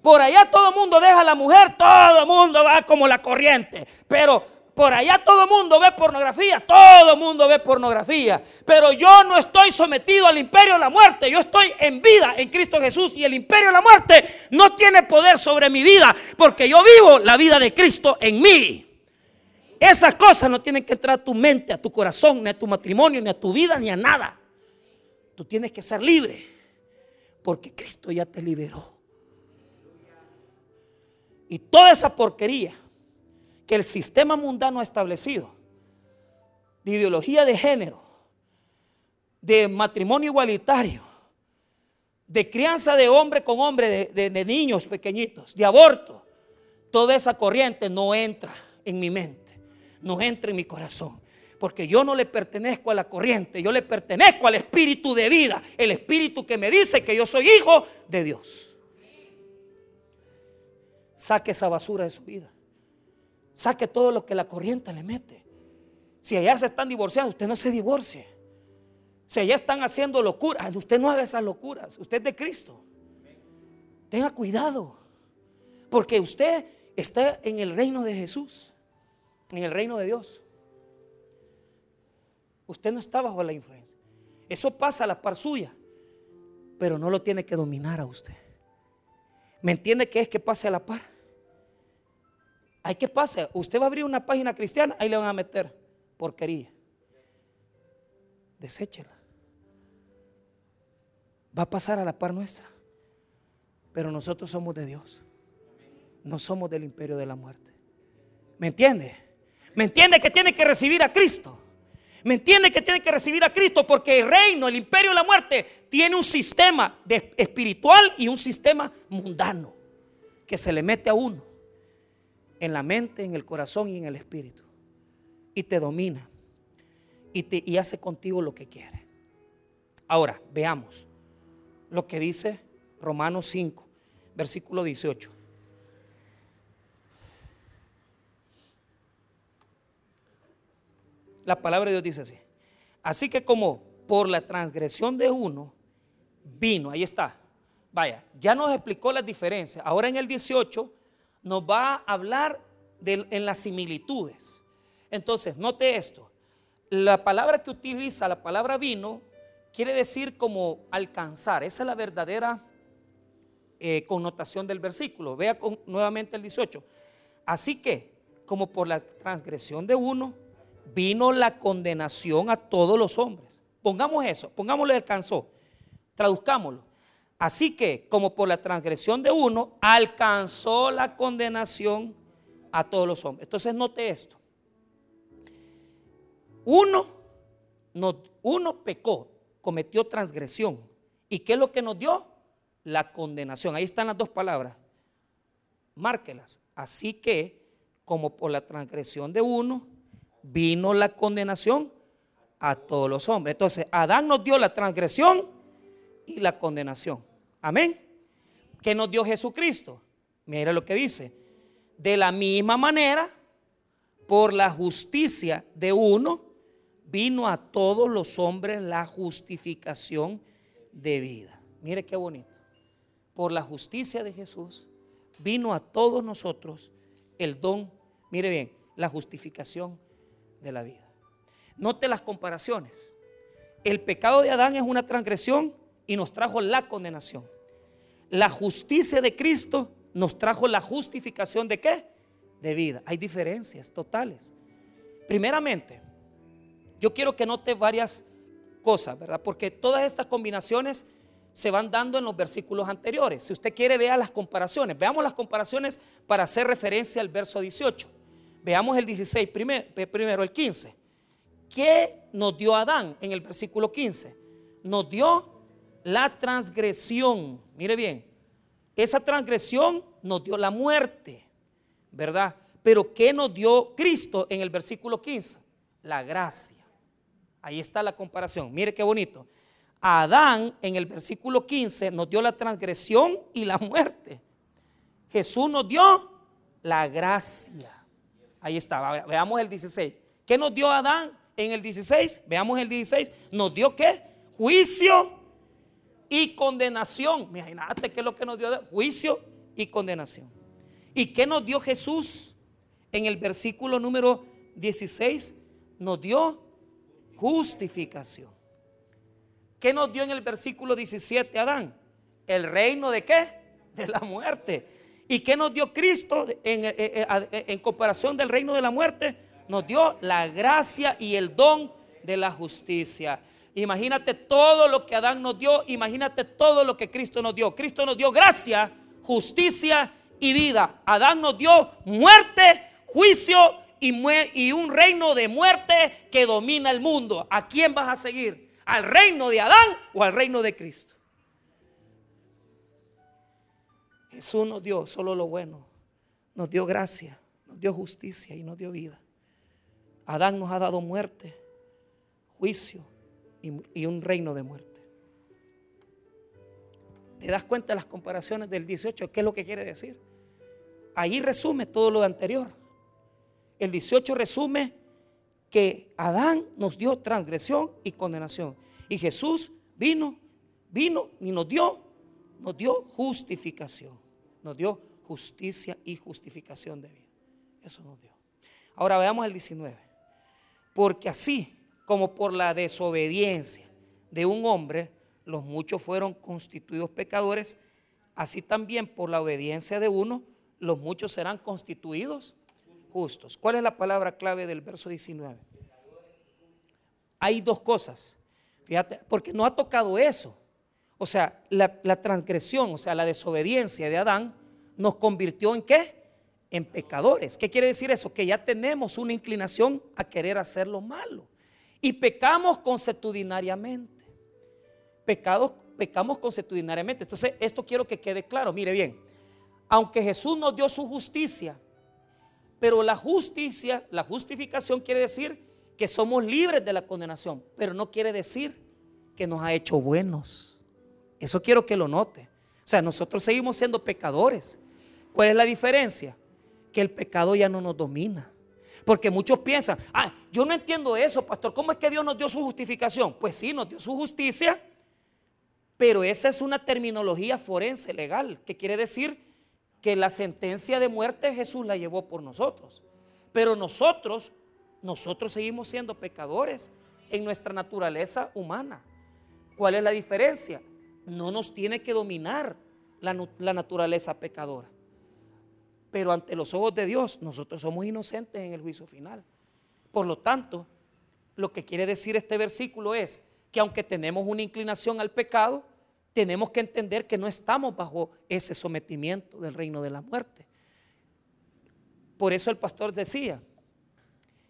Por allá todo el mundo deja a la mujer, todo el mundo va como la corriente. Pero por allá todo el mundo ve pornografía, todo el mundo ve pornografía. Pero yo no estoy sometido al imperio de la muerte, yo estoy en vida en Cristo Jesús y el imperio de la muerte no tiene poder sobre mi vida porque yo vivo la vida de Cristo en mí. Esas cosas no tienen que entrar a tu mente, a tu corazón, ni a tu matrimonio, ni a tu vida, ni a nada. Tú tienes que ser libre porque Cristo ya te liberó. Y toda esa porquería que el sistema mundano ha establecido, de ideología de género, de matrimonio igualitario, de crianza de hombre con hombre, de, niños pequeñitos, de aborto, toda esa corriente no entra en mi mente, no entra en mi corazón. Porque yo no le pertenezco a la corriente, yo le pertenezco al espíritu de vida, el espíritu que me dice que yo soy hijo de Dios. Saque esa basura de su vida. Saque todo lo que la corriente le mete. Si allá se están divorciando, usted no se divorcie. Si allá están haciendo locuras, usted no haga esas locuras. Usted es de Cristo. Tenga cuidado. Porque usted está en el reino de Jesús. En el reino de Dios. Usted no está bajo la influencia. Eso pasa a la par suya. Pero no lo tiene que dominar a usted. ¿Me entiende qué es que pase a la par? Hay que pase. Usted va a abrir una página cristiana, ahí le van a meter porquería. Deséchela. Va a pasar a la par nuestra. Pero nosotros somos de Dios. No somos del imperio de la muerte. ¿Me entiende? ¿Me entiende que tiene que recibir a Cristo? ¿Me entiende que tiene que recibir a Cristo? Porque el reino, el imperio de la muerte, tiene un sistema espiritual y un sistema mundano que se le mete a uno en la mente, en el corazón y en el espíritu. Y te domina. Y, te, y hace contigo lo que quiere. Ahora, veamos lo que dice Romanos 5, versículo 18. La palabra de Dios dice así. Así que como por la transgresión de uno vino, ahí está. Vaya, ya nos explicó las diferencias. Ahora en el 18 nos va a hablar en las similitudes. Entonces, note esto. La palabra que utiliza, la palabra vino, quiere decir como alcanzar. Esa es la verdadera eh, connotación del versículo. Vea nuevamente el 18. Así que, como por la transgresión de uno, vino la condenación a todos los hombres. Pongamos eso, pongámosle alcanzó. Traduzcámoslo. Así que, como por la transgresión de uno, alcanzó la condenación a todos los hombres. Entonces, note esto. Uno, uno pecó, cometió transgresión. ¿Y qué es lo que nos dio? La condenación. Ahí están las dos palabras. Márquelas. Así que, como por la transgresión de uno, vino la condenación a todos los hombres. Entonces, Adán nos dio la transgresión y la condenación. Amén. ¿Qué nos dio Jesucristo? Mira lo que dice. De la misma manera, por la justicia de uno, vino a todos los hombres la justificación de vida. Mire qué bonito. Por la justicia de Jesús, vino a todos nosotros el don, mire bien, la justificación de la vida. Note las comparaciones. El pecado de Adán es una transgresión y nos trajo la condenación. La justicia de Cristo nos trajo la justificación de qué? De vida. Hay diferencias totales. Primeramente, yo quiero que note varias cosas, ¿verdad? Porque todas estas combinaciones se van dando en los versículos anteriores. Si usted quiere, vea las comparaciones. Veamos las comparaciones para hacer referencia al verso 18. Veamos el 16 primero, primero el 15. ¿qué nos dio Adán en el versículo 15? Nos dio la transgresión. Mire bien, esa transgresión nos dio la muerte, ¿verdad? Pero ¿qué nos dio Cristo en el versículo 15? La gracia. Ahí está la comparación. Mire qué bonito. Adán en el versículo 15 nos dio la transgresión y la muerte. Jesús nos dio la gracia. Ahí está. Veamos el 16. ¿Qué nos dio Adán en el 16? Veamos el 16. Nos dio qué? Juicio y condenación. Imagínate qué es lo que nos dio juicio y condenación. ¿Y qué nos dio Jesús en el versículo número 16? Nos dio justificación. ¿Qué nos dio en el versículo 17 Adán? El reino de qué? De la muerte. ¿Y qué nos dio Cristo en, eh, eh, eh, en, comparación del reino de la muerte? Nos dio la gracia y el don de la justicia. Imagínate todo lo que Adán nos dio, imagínate todo lo que Cristo nos dio. Cristo nos dio gracia, justicia y vida. Adán nos dio muerte, juicio y, y un reino de muerte que domina el mundo. ¿A quién vas a seguir? ¿Al reino de Adán o al reino de Cristo? Jesús nos dio solo lo bueno. Nos dio gracia, nos dio justicia y nos dio vida. Adán nos ha dado muerte, juicio y, un reino de muerte. ¿Te das cuenta de las comparaciones del 18? ¿Qué es lo que quiere decir? Ahí resume todo lo anterior. El 18 resume que Adán nos dio transgresión y condenación. Y Jesús vino, vino y nos dio, nos dio justificación. Nos dio justicia y justificación de vida. Eso nos dio. Ahora veamos el 19. Porque así como por la desobediencia de un hombre, los muchos fueron constituidos pecadores, así también por la obediencia de uno, los muchos serán constituidos justos. ¿Cuál es la palabra clave del verso 19? Hay dos cosas, fíjate, porque no ha tocado eso. O sea, la, transgresión, o sea, la desobediencia de Adán nos convirtió en qué? En pecadores. ¿Qué quiere decir eso? Que ya tenemos una inclinación a querer hacer lo malo. Y pecamos consuetudinariamente. Pecamos consuetudinariamente. Entonces, esto quiero que quede claro. Mire bien, aunque Jesús nos dio su justicia, pero la justicia, la justificación quiere decir que somos libres de la condenación, pero no quiere decir que nos ha hecho buenos. Eso quiero que lo note. O sea, nosotros seguimos siendo pecadores. ¿Cuál es la diferencia? Que el pecado ya no nos domina. Porque muchos piensan, ah, yo no entiendo eso, pastor. ¿Cómo es que Dios nos dio su justificación? Pues sí, nos dio su justicia, pero esa es una terminología forense legal, que quiere decir que la sentencia de muerte Jesús la llevó por nosotros. Pero nosotros, nosotros seguimos siendo pecadores en nuestra naturaleza humana. ¿Cuál es la diferencia? No nos tiene que dominar la, naturaleza pecadora. Pero ante los ojos de Dios, nosotros somos inocentes en el juicio final. Por lo tanto, lo que quiere decir este versículo es que aunque tenemos una inclinación al pecado, tenemos que entender que no estamos bajo ese sometimiento del reino de la muerte. Por eso el pastor decía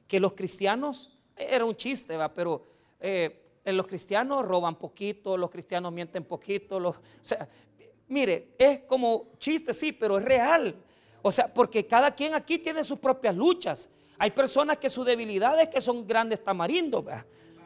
que los cristianos, era un chiste, ¿va? pero eh, los cristianos roban poquito, los cristianos mienten poquito. Los, o sea, mire, es como chiste, sí, pero es real. O sea, porque cada quien aquí tiene sus propias luchas. Hay personas que su debilidad es que son grandes tamarindos.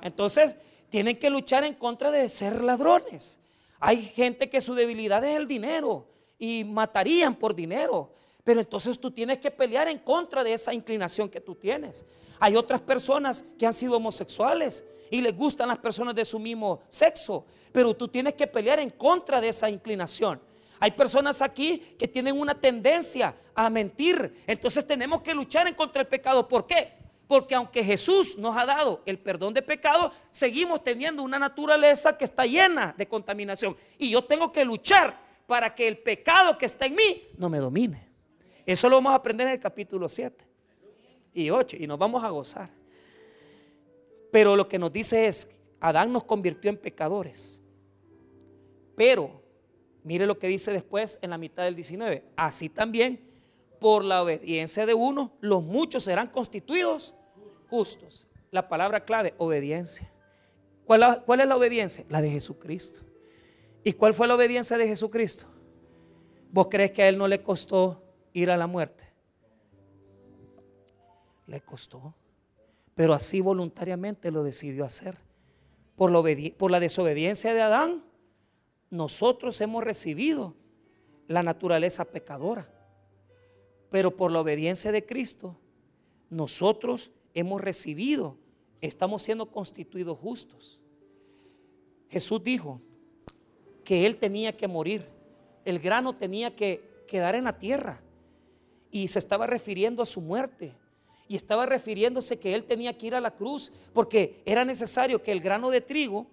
Entonces, tienen que luchar en contra de ser ladrones. Hay gente que su debilidad es el dinero y matarían por dinero. Pero entonces tú tienes que pelear en contra de esa inclinación que tú tienes. Hay otras personas que han sido homosexuales y les gustan las personas de su mismo sexo. Pero tú tienes que pelear en contra de esa inclinación. Hay personas aquí que tienen una tendencia a mentir. Entonces tenemos que luchar en contra el pecado. ¿Por qué? Porque aunque Jesús nos ha dado el perdón de pecado, seguimos teniendo una naturaleza que está llena de contaminación. Y yo tengo que luchar para que el pecado que está en mí no me domine. Eso lo vamos a aprender en el capítulo 7 y 8 y nos vamos a gozar. Pero lo que nos dice es, Adán nos convirtió en pecadores. Pero Mire lo que dice después en la mitad del 19. Así también, por la obediencia de uno, los muchos serán constituidos justos. la palabra clave, obediencia. ¿Cuál, ¿Cuál, es la obediencia? La de Jesucristo. ¿Y cuál fue la obediencia de Jesucristo? ¿Vos crees que a Él no le costó ir a la muerte? Le costó. Pero así voluntariamente lo decidió hacer. Por la, por la desobediencia de Adán, nosotros hemos recibido la naturaleza pecadora. Pero por la obediencia de Cristo, nosotros hemos recibido, estamos siendo constituidos justos. Jesús dijo que Él tenía que morir, el grano tenía que quedar en la tierra y se estaba refiriendo a su muerte y estaba refiriéndose que Él tenía que ir a la cruz porque era necesario que el grano de trigo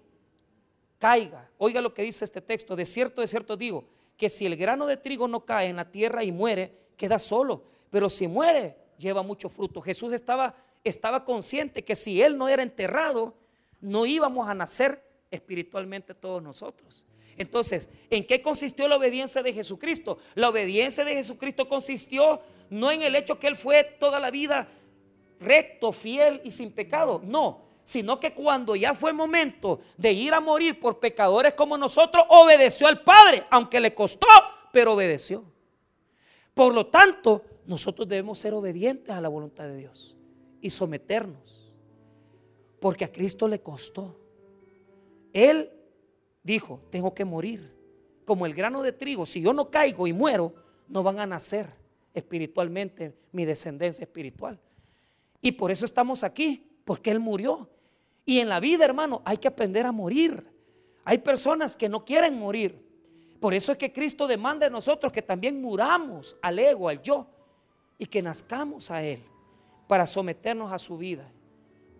caiga. Oiga lo que dice este texto, de cierto, de cierto digo, que si el grano de trigo no cae en la tierra y muere, queda solo, pero si muere, lleva mucho fruto. Jesús estaba, estaba consciente que si Él no era enterrado, no íbamos a nacer espiritualmente todos nosotros. Entonces, ¿en qué consistió la obediencia de Jesucristo? La obediencia de Jesucristo consistió no en el hecho que Él fue toda la vida recto, fiel y sin pecado, no, sino que cuando ya fue momento de ir a morir por pecadores como nosotros, obedeció al Padre, aunque le costó, pero obedeció. Por lo tanto, nosotros debemos ser obedientes a la voluntad de Dios y someternos, porque a Cristo le costó. Él dijo, tengo que morir. Como el grano de trigo, si yo no caigo y muero, no van a nacer espiritualmente mi descendencia espiritual. Y por eso estamos aquí, porque Él murió. Y en la vida, hermano, hay que aprender a morir. Hay personas que no quieren morir. Por eso es que Cristo demanda de nosotros que también muramos al ego, al yo, y que nazcamos a Él para someternos a su vida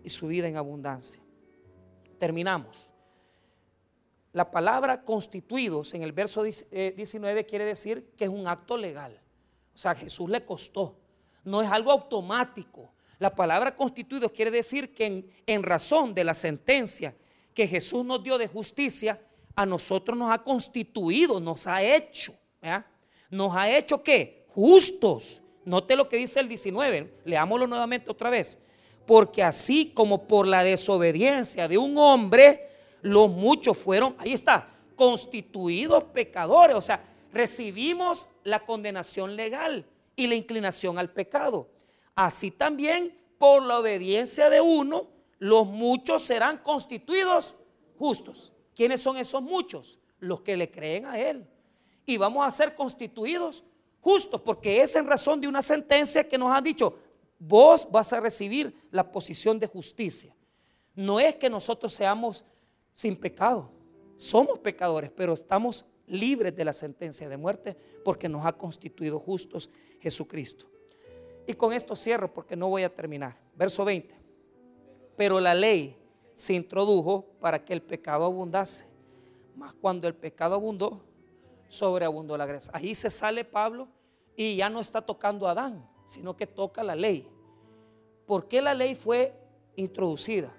y su vida en abundancia. Terminamos. La palabra constituidos en el verso 19 eh, quiere decir que es un acto legal. O sea, Jesús le costó. No es algo automático. La palabra constituidos quiere decir que en, razón de la sentencia que Jesús nos dio de justicia, a nosotros nos ha constituido, nos ha hecho. Nos ha hecho qué? Justos. Note lo que dice el 19. Leámoslo nuevamente otra vez. Porque así como por la desobediencia de un hombre, los muchos fueron, ahí está, constituidos pecadores. O sea, recibimos la condenación legal y la inclinación al pecado. Así también, por la obediencia de uno, los muchos serán constituidos justos. ¿Quiénes son esos muchos? Los que le creen a Él. Y vamos a ser constituidos justos, porque es en razón de una sentencia que nos han dicho, vos vas a recibir la posición de justicia. No es que nosotros seamos sin pecado. Somos pecadores, pero estamos libres de la sentencia de muerte porque nos ha constituido justos Jesucristo. Y con esto cierro porque no voy a terminar. Verso 20. Pero la ley se introdujo para que el pecado abundase. Mas cuando el pecado abundó, sobreabundó la gracia. Ahí se sale Pablo y ya no está tocando a Adán, sino que toca la ley. ¿Por qué la ley fue introducida?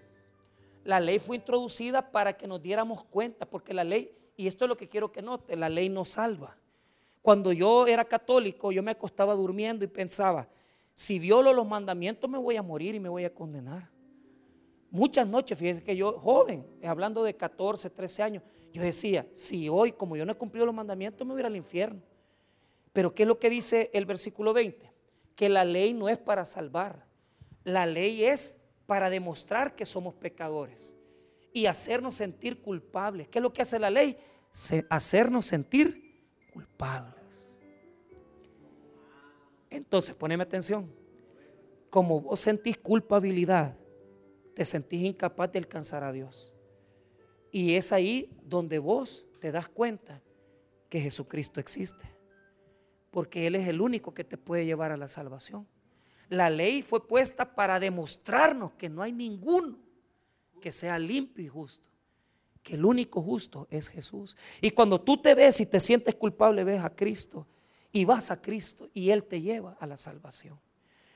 La ley fue introducida para que nos diéramos cuenta, porque la ley, y esto es lo que quiero que note, la ley nos salva. Cuando yo era católico, yo me acostaba durmiendo y pensaba, si violo los mandamientos me voy a morir y me voy a condenar. Muchas noches, fíjense que yo, joven, hablando de 14, 13 años, yo decía, si hoy, como yo no he cumplido los mandamientos, me voy a ir al infierno. Pero ¿qué es lo que dice el versículo 20? Que la ley no es para salvar, la ley es para demostrar que somos pecadores y hacernos sentir culpables. ¿Qué es lo que hace la ley? hacernos sentir culpables. Entonces, poneme atención. Como vos sentís culpabilidad, te sentís incapaz de alcanzar a Dios. Y es ahí donde vos te das cuenta que Jesucristo existe. Porque Él es el único que te puede llevar a la salvación. La ley fue puesta para demostrarnos que no hay ninguno que sea limpio y justo. Que el único justo es Jesús. Y cuando tú te ves y te sientes culpable, ves a Cristo y vas a Cristo y Él te lleva a la salvación.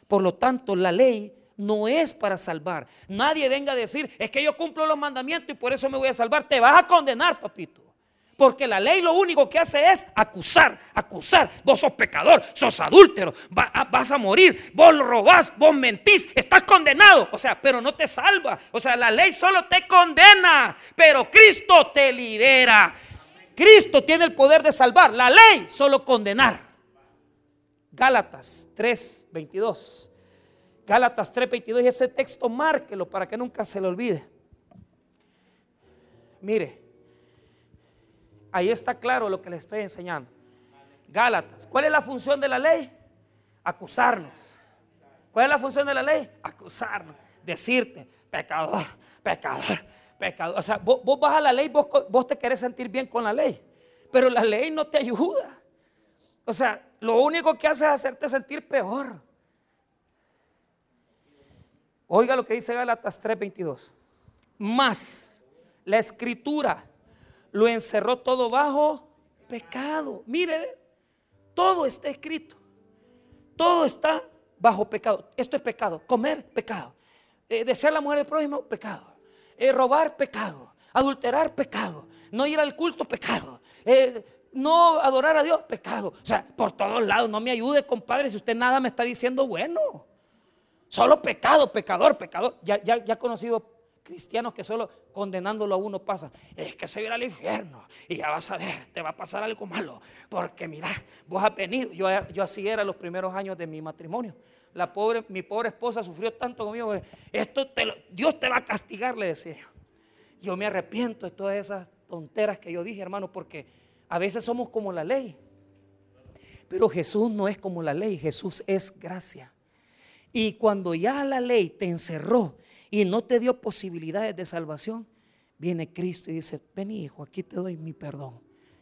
Por lo tanto, la ley no es para salvar. Nadie venga a decir, es que yo cumplo los mandamientos y por eso me voy a salvar. Te vas a condenar, papito. Porque la ley lo único que hace es acusar, acusar. Vos sos pecador, sos adúltero, vas a morir, vos robás, vos mentís, estás condenado. O sea, pero no te salva. O sea, la ley solo te condena, pero Cristo te libera. Cristo tiene el poder de salvar, la ley solo condenar. Gálatas 3, 22. Gálatas 3, 22 y ese texto márquelo para que nunca se le olvide. Mire, ahí está claro lo que le estoy enseñando. Gálatas, ¿cuál es la función de la ley? Acusarnos. ¿Cuál es la función de la ley? Acusarnos. Decirte, pecador, pecador, pecador. O sea, vos, vas a la ley, vos, vos te querés sentir bien con la ley. Pero la ley no te ayuda. O sea, lo único que hace es hacerte sentir peor. Oiga lo que dice Gálatas 3:22. Más la escritura lo encerró todo bajo pecado. Mire, todo está escrito. Todo está bajo pecado. Esto es pecado. Comer, pecado. Eh, desear la mujer del prójimo, pecado. Eh, robar, pecado. Adulterar, pecado. No ir al culto, pecado. Eh, no adorar a Dios, pecado. O sea, por todos lados, no me ayude, compadre, si usted nada me está diciendo bueno. Solo pecado, pecador, pecador. Ya, ya, ya he conocido cristianos que solo condenándolo a uno pasa. Es que se irá al infierno y ya vas a ver, te va a pasar algo malo. Porque mira, vos has venido. Yo, yo así era los primeros años de mi matrimonio. La pobre, mi pobre esposa sufrió tanto conmigo. Esto te Dios te va a castigar, le decía. Yo me arrepiento de todas esas tonteras que yo dije, hermano, porque a veces somos como la ley. Pero Jesús no es como la ley, Jesús es gracia. Y cuando ya la ley te encerró y no te dio posibilidades de salvación, viene Cristo y dice, ven hijo, aquí te doy mi perdón.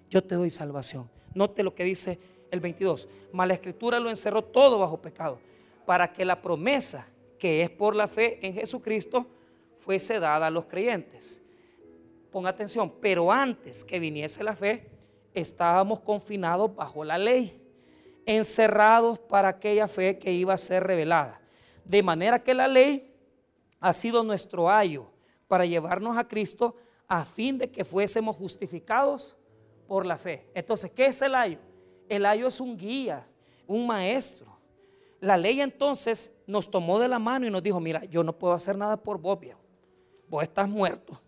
Yo te doy salvación. Note lo que dice el 22. Mas la escritura lo encerró todo bajo pecado, para que la promesa que es por la fe en Jesucristo fuese dada a los creyentes. Ponga atención, pero antes que viniese la fe, estábamos confinados bajo la ley, encerrados para aquella fe que iba a ser revelada. De manera que la ley ha sido nuestro ayo para llevarnos a Cristo a fin de que fuésemos justificados por la fe. Entonces, ¿qué es el ayo? El ayo es un guía, un maestro. La ley entonces nos tomó de la mano y nos dijo, mira, yo no puedo hacer nada por vos, Vos estás muerto.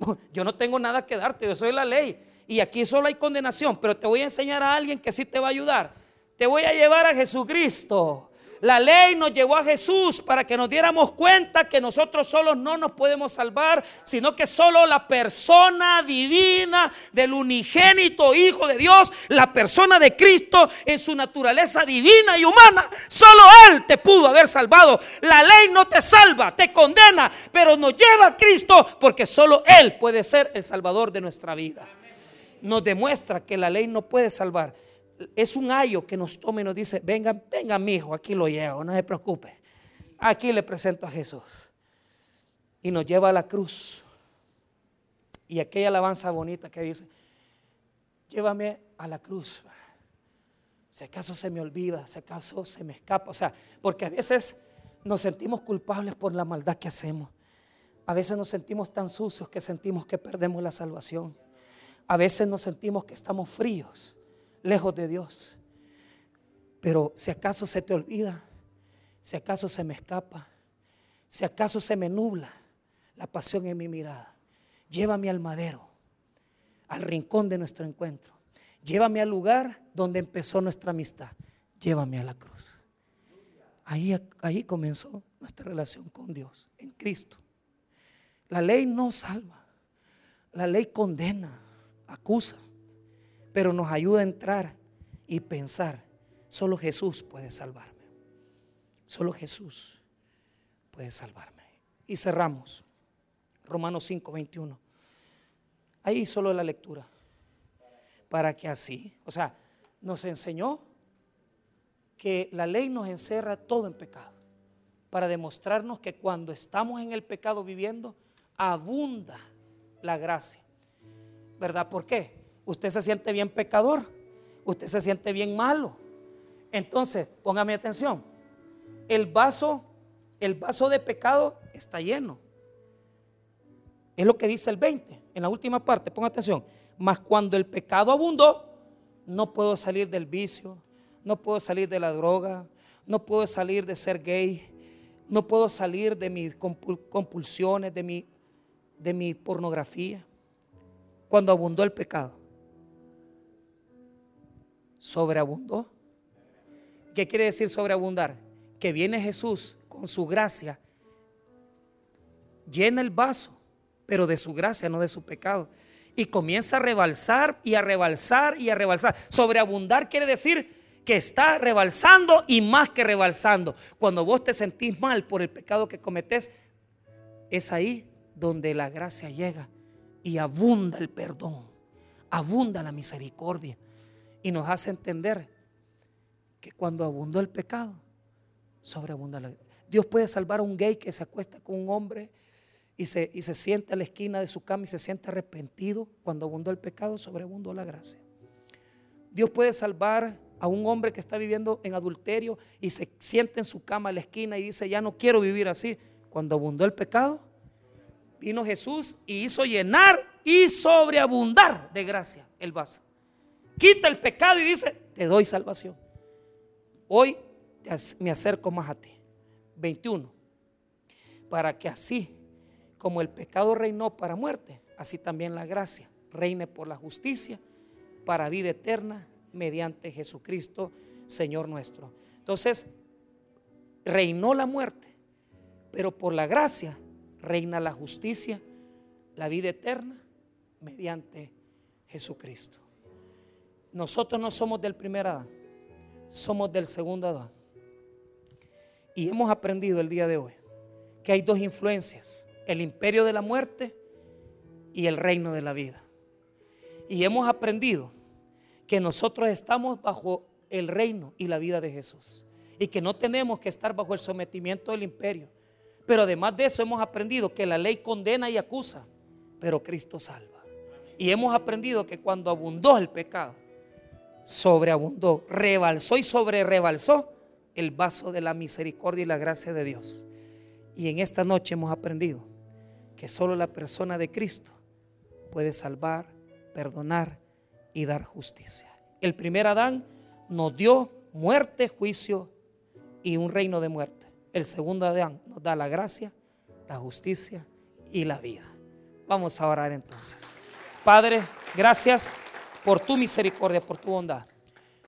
Yo no tengo nada que darte, yo soy la ley. Y aquí solo hay condenación, pero te voy a enseñar a alguien que sí te va a ayudar. Te voy a llevar a Jesucristo. La ley nos llevó a Jesús para que nos diéramos cuenta que nosotros solos no nos podemos salvar, sino que solo la persona divina del unigénito Hijo de Dios, la persona de Cristo en su naturaleza divina y humana, solo Él te pudo haber salvado. La ley no te salva, te condena, pero nos lleva a Cristo porque solo Él puede ser el salvador de nuestra vida. Nos demuestra que la ley no puede salvar es un ayo que nos toma y nos dice, venga, venga mi hijo, aquí lo llevo, no se preocupe. Aquí le presento a Jesús. Y nos lleva a la cruz. Y aquella alabanza bonita que dice, llévame a la cruz. Si acaso se me olvida, si acaso se me escapa. O sea, porque a veces nos sentimos culpables por la maldad que hacemos. A veces nos sentimos tan sucios que sentimos que perdemos la salvación. A veces nos sentimos que estamos fríos lejos de Dios. Pero si acaso se te olvida, si acaso se me escapa, si acaso se me nubla la pasión en mi mirada, llévame al madero, al rincón de nuestro encuentro. Llévame al lugar donde empezó nuestra amistad. Llévame a la cruz. Ahí, ahí comenzó nuestra relación con Dios, en Cristo. La ley no salva. La ley condena, acusa pero nos ayuda a entrar y pensar, solo Jesús puede salvarme. Solo Jesús puede salvarme. Y cerramos. Romanos 5, 21. Ahí solo la lectura. Para que así, o sea, nos enseñó que la ley nos encerra todo en pecado. Para demostrarnos que cuando estamos en el pecado viviendo, abunda la gracia. ¿Verdad? ¿Por qué? usted se siente bien pecador, usted se siente bien malo. Entonces, póngame atención, el vaso, el vaso de pecado está lleno. Es lo que dice el 20, en la última parte, ponga atención. Mas cuando el pecado abundó, no puedo salir del vicio, no puedo salir de la droga, no puedo salir de ser gay, no puedo salir de mis compulsiones, de mi, de mi pornografía. Cuando abundó el pecado, sobreabundó. ¿Qué quiere decir sobreabundar? Que viene Jesús con su gracia, llena el vaso, pero de su gracia, no de su pecado. Y comienza a rebalsar y a rebalsar y a rebalsar. Sobreabundar quiere decir que está rebalsando y más que rebalsando. Cuando vos te sentís mal por el pecado que cometés, es ahí donde la gracia llega y abunda el perdón, abunda la misericordia y nos hace entender que cuando abundó el pecado, sobreabunda la Dios puede salvar a un gay que se acuesta con un hombre y se, y se siente a la esquina de su cama y se siente arrepentido. Cuando abundó el pecado, sobreabundó la gracia. Dios puede salvar a un hombre que está viviendo en adulterio y se siente en su cama a la esquina y dice, ya no quiero vivir así. Cuando abundó el pecado, vino Jesús y hizo llenar y sobreabundar de gracia el vaso. Quita el pecado y dice, te doy salvación. Hoy me acerco más a ti. 21. Para que así como el pecado reinó para muerte, así también la gracia reine por la justicia para vida eterna mediante Jesucristo, Señor nuestro. Entonces, reinó la muerte, pero por la gracia reina la justicia, la vida eterna, mediante Jesucristo. Nosotros no somos del primer Adán, somos del segundo Adán. Y hemos aprendido el día de hoy que hay dos influencias, el imperio de la muerte y el reino de la vida. Y hemos aprendido que nosotros estamos bajo el reino y la vida de Jesús. Y que no tenemos que estar bajo el sometimiento del imperio. Pero además de eso hemos aprendido que la ley condena y acusa, pero Cristo salva. Y hemos aprendido que cuando abundó el pecado, sobreabundó, rebalsó y sobre rebalsó el vaso de la misericordia y la gracia de Dios. Y en esta noche hemos aprendido que solo la persona de Cristo puede salvar, perdonar y dar justicia. El primer Adán nos dio muerte, juicio y un reino de muerte. El segundo Adán nos da la gracia, la justicia y la vida. Vamos a orar entonces. Padre, gracias por tu misericordia, por tu bondad.